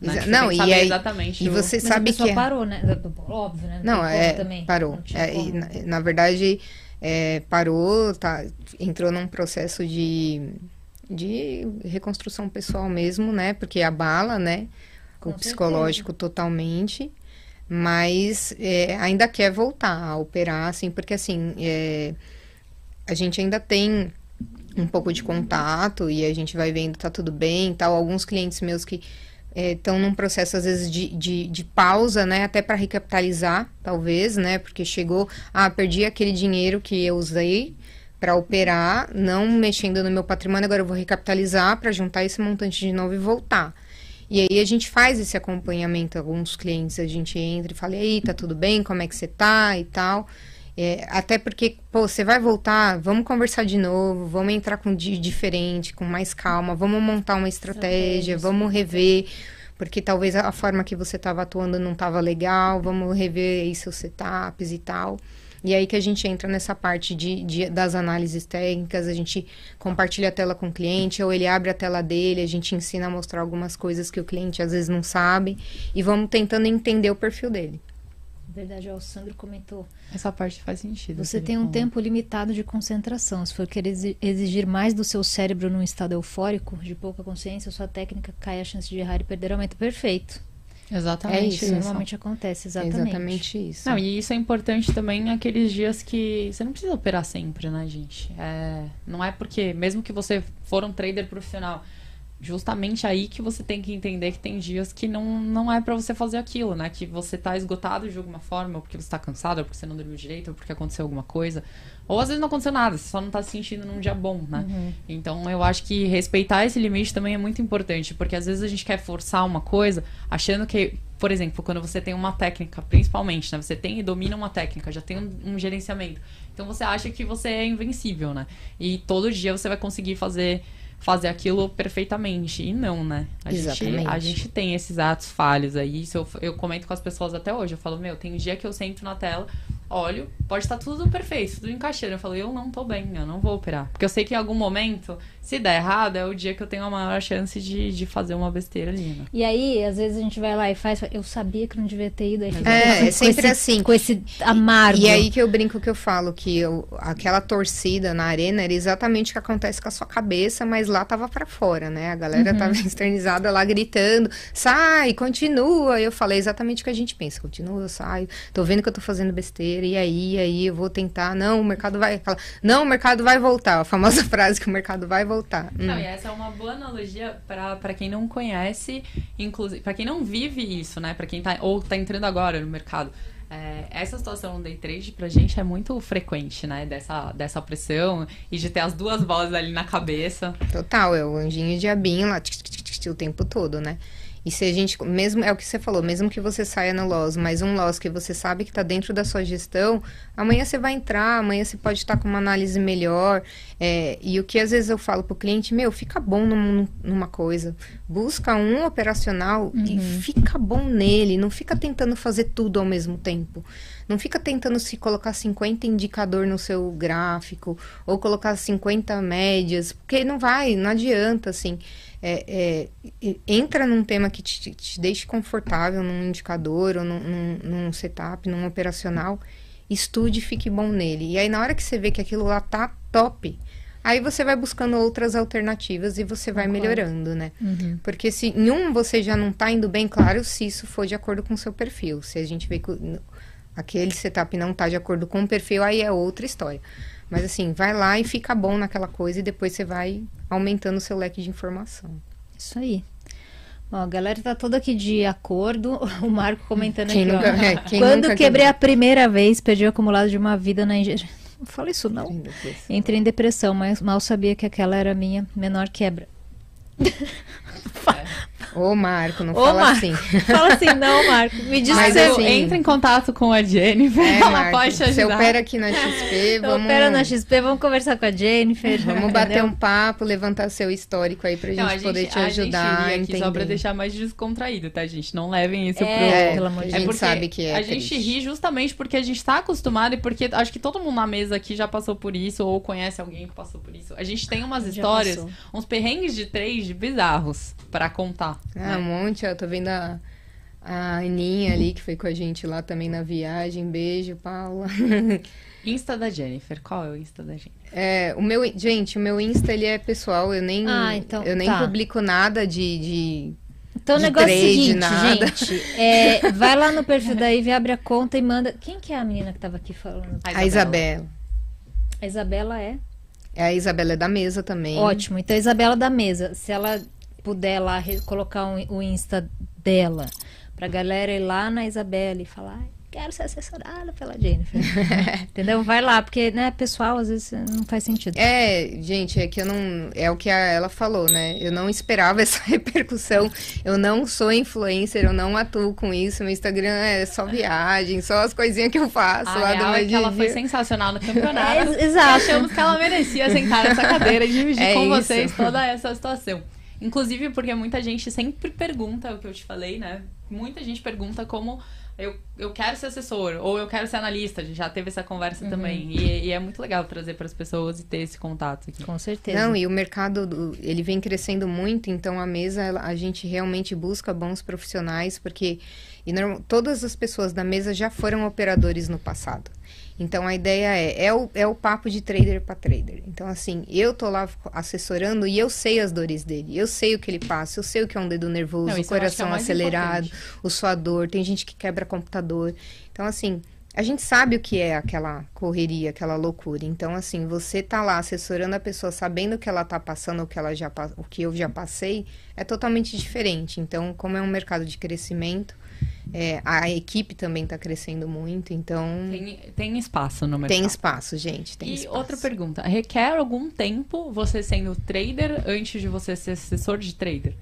né? Tipo, não, que e aí- exatamente. e o- você Mas sabe a pessoa que é- parou, né? Óbvio, né? Não, é, também. parou. Não É, e na, na verdade, é, parou, tá, entrou num processo de, de reconstrução pessoal mesmo, né? Porque abala, né? Com o psicológico totalmente. Mas é, ainda quer voltar a operar, assim, porque assim, é, a gente ainda tem um pouco de contato e a gente vai vendo tá tudo bem e tal. Alguns clientes meus que estão num processo, às vezes, de, de, de pausa, né? Até para recapitalizar, talvez, né? Porque chegou, ah, perdi aquele dinheiro que eu usei para operar, não mexendo no meu patrimônio, agora eu vou recapitalizar para juntar esse montante de novo e voltar. E aí a gente faz esse acompanhamento, alguns clientes a gente entra e fala, e aí, tá tudo bem? Como é que você tá? E tal. É, até porque, pô, você vai voltar, vamos conversar de novo, vamos entrar com di diferente, com mais calma, vamos montar uma estratégia, Estratégia, vamos rever, porque talvez a forma que você estava atuando não estava legal, vamos rever aí seus setups e tal. E aí que a gente entra nessa parte de, de- das análises técnicas, a gente compartilha a tela com o cliente, ou ele abre a tela dele, a gente ensina a mostrar algumas coisas que o cliente às vezes não sabe, e vamos tentando entender o perfil dele. Na verdade, o Sandro comentou. Essa parte faz sentido. Você que tem um falou. tempo limitado de concentração. Se for querer exi- exigir mais do seu cérebro num estado eufórico, de pouca consciência, sua técnica cai a chance de errar e perder aumenta. Perfeito. Exatamente. É Isso isso. normalmente acontece, exatamente. Exatamente isso. Não, e isso é importante também naqueles dias que você não precisa operar sempre, né, gente? É, não é porque, mesmo que você for um trader profissional, justamente aí que você tem que entender que tem dias que não, não é pra você fazer aquilo, né? Que você tá esgotado de alguma forma, ou porque você tá cansado, ou porque você não dormiu direito, ou porque aconteceu alguma coisa. Ou às vezes não aconteceu nada, você só não tá se sentindo num dia bom, né? Então eu acho que respeitar esse limite também é muito importante, porque às vezes a gente quer forçar uma coisa achando que, por exemplo, quando você tem uma técnica, principalmente, né? Você tem e domina uma técnica, já tem um, um gerenciamento. Então você acha que você é invencível, né? E todo dia você vai conseguir fazer fazer aquilo perfeitamente. E não, né? A gente, Exatamente. a gente tem esses atos falhos aí. Isso eu, eu comento com as pessoas até hoje. Eu falo, meu, tem um dia que eu sento na tela, olho, pode estar tudo perfeito, tudo encaixando. Eu falo, eu não tô bem, eu não vou operar. Porque eu sei que em algum momento, se der errado, é o dia que eu tenho a maior chance de, de fazer uma besteira ali, né? E aí, às vezes a gente vai lá e faz. Eu sabia que não devia ter ido. Aí fica É, com é sempre esse- assim. Com esse amargo. E aí que eu brinco que eu falo que eu- aquela torcida na arena era exatamente o que acontece com a sua cabeça, mas lá tava pra fora, né? A galera Uhum. tava externizada lá gritando, sai, continua. E eu falei exatamente o que a gente pensa, continua, eu saio, tô vendo que eu tô fazendo besteira, e aí, e aí eu vou tentar, não, o mercado vai, não, o mercado vai voltar, a famosa frase que o mercado vai voltar. Hum. Não, e essa é uma boa analogia pra quem não conhece, inclusive, pra quem não vive isso, né? Pra quem tá ou tá entrando agora no mercado. É, essa situação no day trade pra gente é muito frequente, né? Dessa, dessa pressão e de ter as duas vozes ali na cabeça. Total, é o anjinho e o diabinho lá tic, tic, tic, tic, o tempo todo, né? E se a gente, mesmo, é o que você falou, mesmo que você saia no loss, mas um loss que você sabe que tá dentro da sua gestão, amanhã você vai entrar, amanhã você pode estar com uma análise melhor. é, e o que às vezes eu falo pro cliente, meu, fica bom num- numa coisa, busca um operacional e fica bom nele, não fica tentando fazer tudo ao mesmo tempo. Não fica tentando se colocar 50 indicador no seu gráfico ou colocar 50 médias, porque não vai, não adianta, assim. É, é, entra num tema que te, te deixe confortável num indicador ou num, num, num setup, num operacional, estude e fique bom nele. E aí, na hora que você vê que aquilo lá tá top, aí você vai buscando outras alternativas e você vai Concordo. melhorando, né? Uhum. Porque se em um você já não tá indo bem, claro, se isso for de acordo com o seu perfil. Se a gente vê que aquele setup não tá de acordo com o perfil, aí é outra história. Mas assim, vai lá e fica bom naquela coisa e depois você vai aumentando o seu leque de informação. Isso aí. Bom, a galera tá toda aqui de acordo. O Marco comentando Quem aqui, nunca- ó. é, quem Quando quebrei a primeira vez, perdi o acumulado de uma vida na engenharia. Não fala isso não. Depois. Entrei em depressão, mas mal sabia que aquela era a minha menor quebra. Ô, Marco, não Ô, fala Marco. assim. Fala assim, não, Marco. Me diz Mas você assim- entra em contato com a Jennifer, É, ela Marco, pode te Você ajudar. opera aqui na XP, vamos, opera na XP, vamos conversar com a Jennifer. vamos bater entendeu? um papo, levantar seu histórico aí pra gente, Não, a poder te ajudar a gente só pra deixar mais descontraído, tá, gente? Não levem isso É, pro... É, pelo amor de a Deus. gente sabe que é A gente triste. ri justamente porque a gente tá acostumado e porque acho que todo mundo na mesa aqui já passou por isso ou conhece alguém que passou por isso. A gente tem umas Já histórias, passou. uns perrengues de trade bizarros pra contar. Ah, um monte, eu tô vendo a, a Aninha ali, que foi com a gente lá também na viagem. Beijo, Paula. Insta da Jennifer. Qual é o Insta da Jennifer? É, o meu, gente, o meu Insta, ele é pessoal, eu nem, Ah, então, eu nem tá. publico nada de... de... Então o negócio é o seguinte, nada. gente. é, vai lá no perfil da Ivy, abre a conta e manda. Quem que é a menina que tava aqui falando? A Isabela. A Isabela é? É, a Isabela é da mesa também. Ótimo. Então, a Isabela da mesa, se ela puder lá colocar um- o Insta dela pra galera ir lá na Isabela e falar, "Ai, quero ser assessorada pela Jennifer. Entendeu? Vai lá, porque, né, pessoal, às vezes não faz sentido. É, gente, é que eu não. É o que a- ela falou, né? Eu não esperava essa repercussão. Eu não sou influencer, eu não atuo com isso. Meu Instagram é só viagem, só as coisinhas que eu faço A lá do real meu é que ela dia. foi sensacional no campeonato. É, exato. Achamos que ela merecia sentar nessa cadeira e dividir É com isso. vocês toda essa situação. Inclusive porque muita gente sempre pergunta o que eu te falei, né? Muita gente pergunta como eu, eu quero ser assessor ou eu quero ser analista. A gente já teve essa conversa Uhum. também. E, e é muito legal trazer para as pessoas e ter esse contato aqui. Com certeza. Não, e o mercado, do- ele vem crescendo muito, então a mesa, ela- a gente realmente busca bons profissionais, porque e todas as pessoas da mesa já foram operadores no passado. Então a ideia é, é o, é o papo de trader para trader. Então, assim, eu tô lá assessorando e eu sei as dores dele, eu sei o que ele passa, eu sei o que é um dedo nervoso, Não, o é o coração mais acelerado, importante. o suador, tem gente que quebra computador. Então, assim, a gente sabe o que é aquela correria, aquela loucura. Então, assim, você tá lá assessorando a pessoa, sabendo o que ela tá passando, o que ela já o que eu já passei, é totalmente diferente. Então, como é um mercado de crescimento, é, a equipe também está crescendo muito, então Tem, tem espaço no mercado. tem espaço, gente. Tem e espaço. outra pergunta: requer algum tempo você sendo trader antes de você ser assessor de trader?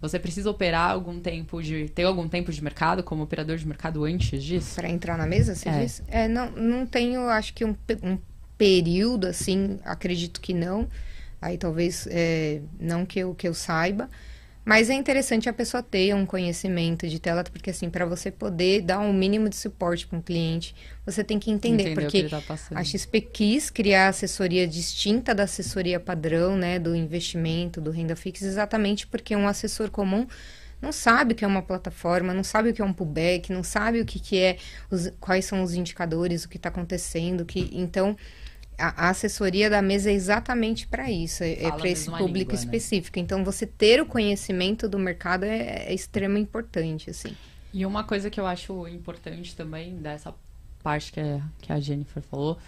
Você precisa operar algum tempo de. ter algum tempo de mercado como operador de mercado antes disso? Para entrar na mesa, você É. diz? É, não, não tenho, acho que um, um período assim, acredito que não. Aí talvez é, não que eu, que eu saiba. Mas é interessante a pessoa ter um conhecimento de tela, porque assim, para você poder dar um mínimo de suporte para um cliente, você tem que entender. Porque tá a XP quis criar assessoria distinta da assessoria padrão, né, do investimento, do renda fixa, exatamente porque um assessor comum não sabe o que é uma plataforma, não sabe o que é um pullback, não sabe o que, que é, os- quais são os indicadores, o que está acontecendo, que então a, assessoria da mesa é exatamente para isso, é, a para esse público língua, né? específico. Então você ter o conhecimento do mercado é, é extremamente importante, assim. E uma coisa que eu acho importante também dessa parte que a, que a Jennifer falou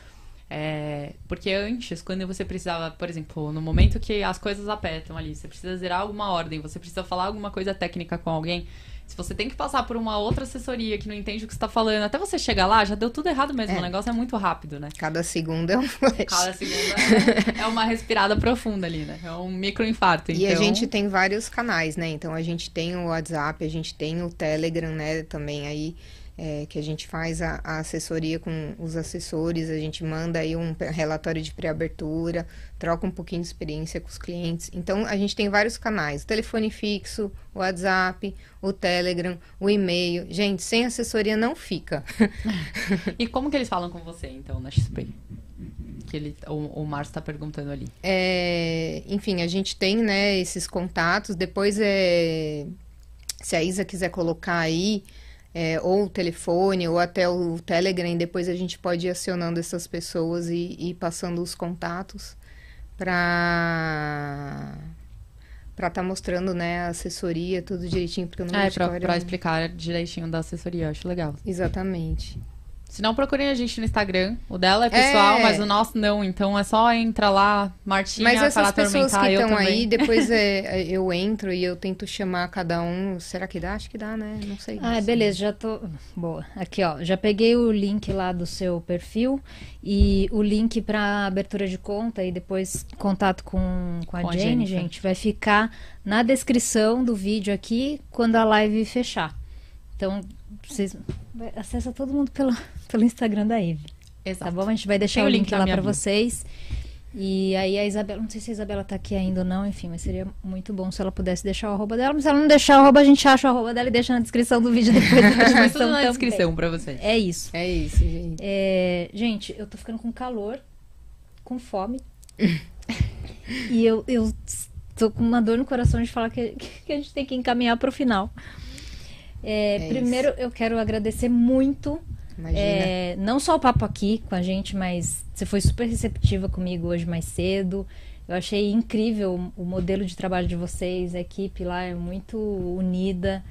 é porque antes, quando você precisava, por exemplo, no momento que as coisas apertam ali, você precisa zerar alguma ordem, você precisa falar alguma coisa técnica com alguém, se você tem que passar por uma outra assessoria que não entende o que você tá falando, até você chegar lá, já deu tudo errado mesmo. É. O negócio é muito rápido, né? Cada segundo é um flash. Cada segunda é, é uma respirada profunda ali, né? É um microinfarto. E a então- gente tem vários canais, né? Então a gente tem o WhatsApp, a gente tem o Telegram, né? Também aí é, que a gente faz a, a assessoria com os assessores, a gente manda aí um relatório de pré-abertura, troca um pouquinho de experiência com os clientes. Então a gente tem vários canais: o telefone fixo, o WhatsApp, o Telegram, o e-mail. Gente, sem assessoria não fica. E como que eles falam com você, então, na XP? Que ele, o, o Márcio tá perguntando ali. É, enfim, a gente tem, né, esses contatos. Depois, é, se a Isa quiser colocar aí, é, ou o telefone, ou até o Telegram, depois a gente pode ir acionando essas pessoas e, e passando os contatos para para estar mostrando, né, a assessoria, tudo direitinho, porque eu não é pra, pra o- explicar direitinho da assessoria, eu acho legal. Exatamente. Se não, procurem a gente no Instagram. O dela é pessoal, É. mas o nosso não. Então é só entra lá, Martinha, Mas para essas pessoas atormentar. que estão aí, depois é, eu entro e eu tento chamar cada um. Será que dá? Acho que dá, né? Não sei. Ah, beleza, já tô. Boa. Aqui, ó. Já peguei o link lá do seu perfil e o link para abertura de conta e depois contato com, com a Com a Jane, Jennifer. gente, vai ficar na descrição do vídeo aqui quando a live fechar. Então, vocês. Acessa todo mundo pelo, pelo Instagram da Eve. Exato. Tá bom? A gente vai deixar o o link, link na lá para vocês. E aí a Isabela, não sei se a Isabela tá aqui ainda ou não, enfim, mas seria muito bom se ela pudesse deixar o arroba dela. Mas se ela não deixar o arroba, a gente acha o arroba dela e deixa na descrição do vídeo depois da Mas tudo na descrição pra vocês. É isso. É isso, gente. É, gente, eu tô ficando com calor, com fome. e eu, eu tô com uma dor no coração de falar que, que a gente tem que encaminhar pro final. É, É primeiro, eu quero agradecer muito é, não só o papo aqui com a gente, mas você foi super receptiva comigo hoje mais cedo. Eu achei incrível o modelo de trabalho de vocês, a equipe lá é muito unida.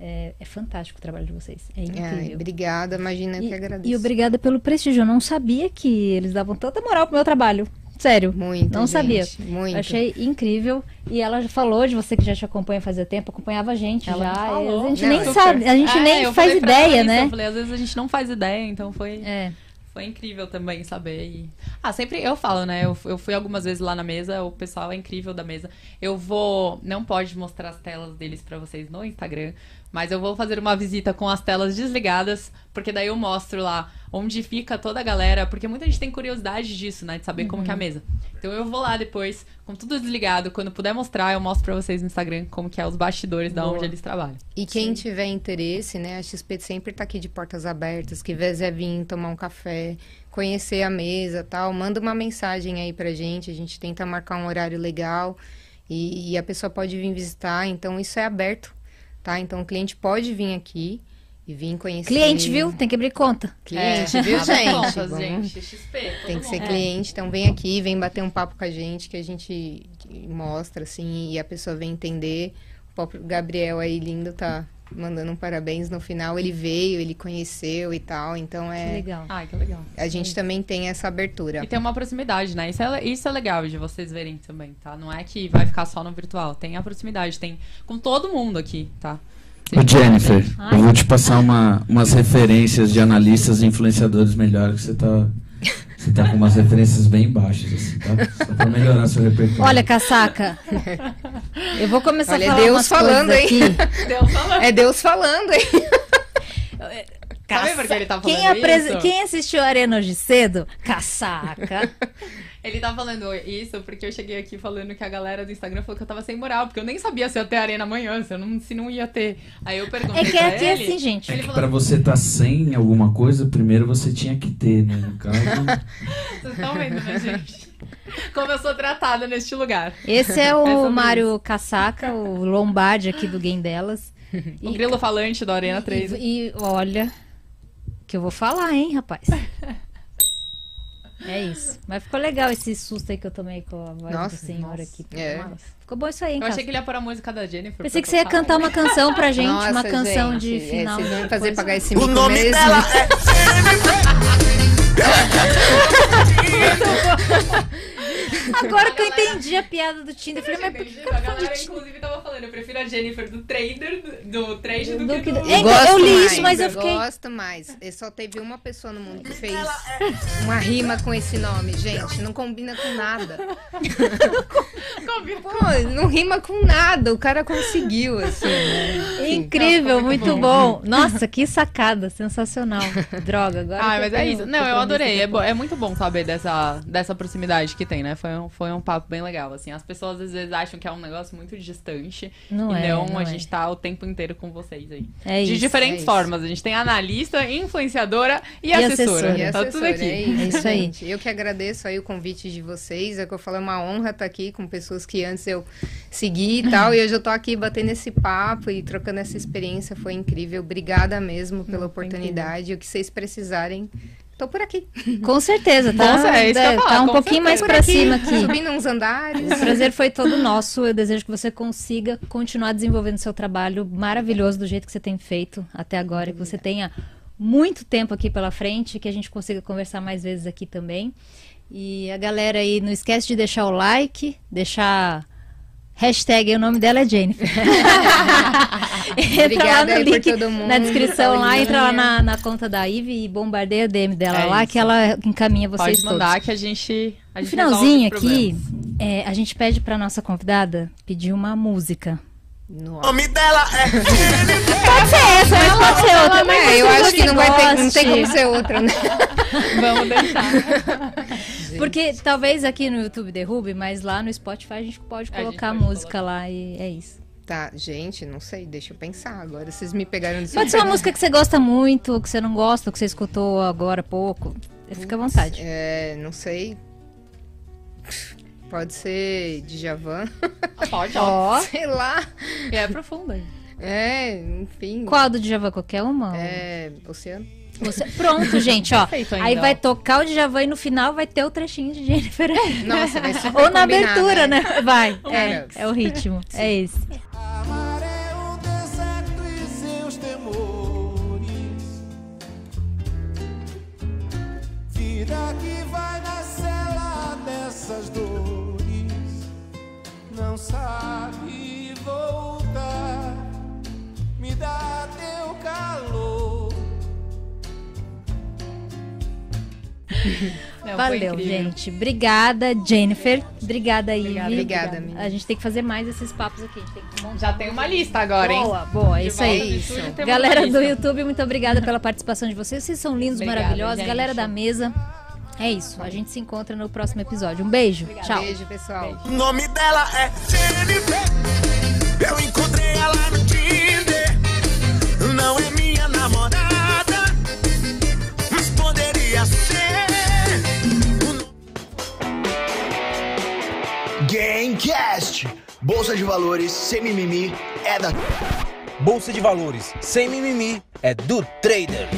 É, é fantástico o trabalho de vocês. É incrível. obrigada, imagina, eu que E, agradeço. e obrigada pelo prestígio. Eu não sabia que eles davam tanta moral pro meu trabalho. Sério. Muito, Não sabia. gente, Muito. Achei incrível. E ela já falou de você que já te acompanha fazia tempo, acompanhava a gente Ela já. falou. A gente Não, nem super. sabe, a gente É, nem faz ideia, isso, né? Eu falei, às vezes a gente não faz ideia, então foi, É. foi incrível também saber. E... Ah, sempre eu falo, né? Eu, eu fui algumas vezes lá na mesa, o pessoal é incrível da mesa. Eu vou. Não pode mostrar as telas deles pra vocês no Instagram, mas eu vou fazer uma visita com as telas desligadas, porque daí eu mostro lá onde fica toda a galera, porque muita gente tem curiosidade disso, né? De saber como que é a mesa. Então eu vou lá depois, com tudo desligado. Quando puder mostrar, eu mostro pra vocês no Instagram como que é os bastidores da Boa. onde eles trabalham. E quem tiver interesse, né, a XP sempre tá aqui de portas abertas, que quiser vir tomar um café, conhecer a mesa tal, manda uma mensagem aí pra gente, a gente tenta marcar um horário legal e, e a pessoa pode vir visitar, então isso é aberto, tá? Então o cliente pode vir aqui e vir conhecer. Cliente, viu? Tem que abrir conta. Cliente, É, viu, gente? contas, Vamos- gente. XP, Tem que ser mundo. cliente, então vem aqui, vem bater um papo com a gente, que a gente mostra, assim, e a pessoa vem entender. O próprio Gabriel aí, lindo, tá mandando um parabéns no final. Ele veio, ele conheceu e tal, então Que é... legal. Ai, que legal. A gente também tem essa abertura. E tem uma proximidade, né? Isso é, isso é legal de vocês verem também, tá? Não é que vai ficar só no virtual. Tem a proximidade, tem com todo mundo aqui, tá? Ô Jennifer, eu vou te passar uma, umas referências de analistas e influenciadores melhores, que você tá, você tá com umas referências bem baixas, assim, tá? Só pra melhorar seu repertório. Olha, casaca. Eu vou começar Olha, a falar Deus umas falando, hein? aqui. Deus falando. É Deus falando, hein? Sabe por que ele tá quem, falando apresen- isso? quem assistiu a Arena hoje cedo? Casaca. Ele tá falando isso porque eu cheguei aqui falando que a galera do Instagram falou que eu tava sem moral, porque eu nem sabia se ia ter arena amanhã, se, eu não, se não ia ter. Aí eu perguntei É que pra aqui é ele, assim, gente. Ele Que falou, pra você estar tá sem alguma coisa, primeiro você tinha que ter, né? No caso, vocês estão vendo, né, gente? Como eu sou tratada neste lugar. Esse é É o Mário Casaca, o Lombardi aqui do Game Delas. O grilo falante da Arena 3. E, e olha, que eu vou falar, hein, rapaz. É isso. Mas ficou legal esse susto aí que eu tomei com a voz Nossa, do senhor nossa. aqui. É. Ficou bom isso aí, hein, Eu achei que ele ia pôr a música da Jennifer. Pensei que você ia cantar uma canção pra gente, Nossa, uma canção gente, de é, final. vocês vão me de fazer coisa. pagar esse O mico nome mesmo. dela é Agora que eu entendi a piada do Tinder, eu falei, mas por que A galera, inclusive, tava falando, eu prefiro a Jennifer do trader, do, trade, do, Do que do... do- Eu É, gosto eu li mais, isso, mas eu fiquei- gosto mais. Só teve uma pessoa no mundo que fez uma rima com esse nome, gente. Não combina com nada. Pô, não rima com nada. O cara conseguiu, assim, né? Incrível, muito muito bom. Nossa, que sacada, sensacional. Droga, agora. Ah, mas é isso. Não, eu adorei. É, é muito bom saber dessa, dessa proximidade que tem, né? Foi um, foi um papo bem legal, assim. As pessoas às vezes acham que é um negócio muito distante. Não e é, não, não a é. gente tá o tempo inteiro com vocês aí. É De isso. diferentes é isso. formas. A gente tem analista, influenciadora e, E assessora. assessora. E Tá tudo assessora, aqui. É isso, É isso aí. Eu que agradeço aí o convite de vocês. É que eu falo, é uma honra estar aqui com pessoas que antes eu segui e tal. E hoje eu tô aqui batendo esse papo e trocando essa experiência. Foi incrível. Obrigada mesmo pela oportunidade. O que vocês precisarem, tô por aqui. Com certeza, tá? Com certeza, é isso que eu falar, tá um pouquinho mais certeza. pra cima aqui. Subindo uns andares. O prazer foi todo nosso. Eu desejo que você consiga continuar desenvolvendo seu trabalho maravilhoso do jeito que você tem feito até agora, que você tenha muito tempo aqui pela frente, que a gente consiga conversar mais vezes aqui também. E a galera aí, não esquece de deixar o like, deixar hashtag, o nome dela é Jennifer. entra Obrigada lá no link todo mundo, na descrição lá, entra lá na, na conta da Ivy e bombardeia o DM dela É lá, isso. que ela encaminha vocês Pode todos. mandar que a gente. A gente finalzinho aqui, é, a gente pede pra nossa convidada pedir uma música. Nossa. O nome dela é Pode ser essa, mas pode ser outra. Mas É, eu acho que não vai ter, não tem como ser outra, né? Vamos deixar. Porque talvez aqui no YouTube derrube, mas lá no Spotify a gente pode A gente colocar a pode música lá e é isso. Tá, gente, não sei, deixa eu pensar agora. Vocês me pegaram de Pode ser uma música que você gosta muito, que você não gosta, ou que você escutou agora há pouco. Fica à vontade. É, não sei. Pode ser Djavan. Pode, ó. Ó, sei lá. E é profunda. É, enfim. qual do Djavan? Qualquer uma? É, Oceano. Você- Pronto, gente, ó. Aí vai tocar o Djavan e no final vai ter o trechinho de Jennifer. Nossa, vai super Ou na combinar, abertura, né? Vai. É, é o ritmo. É esse. Amar é o deserto e seus temores. Vida que vai na cela dessas dores. Não sabe voltar. Me dá teu calor. Não, Valeu, gente. Obrigada, Jennifer. Obrigada, Ivy. Obrigada, menina. A gente tem que fazer mais esses papos aqui. A gente tem Já tem uma lista agora, hein? Boa, boa, é isso aí. temos Galera do. YouTube, muito obrigada pela participação de vocês. Vocês são lindos, Obrigada, maravilhosos. gente. Galera da mesa, é isso. A gente se encontra no próximo episódio. Um beijo. Tchau. Beijo, pessoal. O nome dela é Jennifer. Eu encontrei ela no Tinder. Não é minha namorada, mas poderia ser. Gamecast. Bolsa de valores, sem mimimi, é da Bolsa de valores, sem mimimi, é do trader.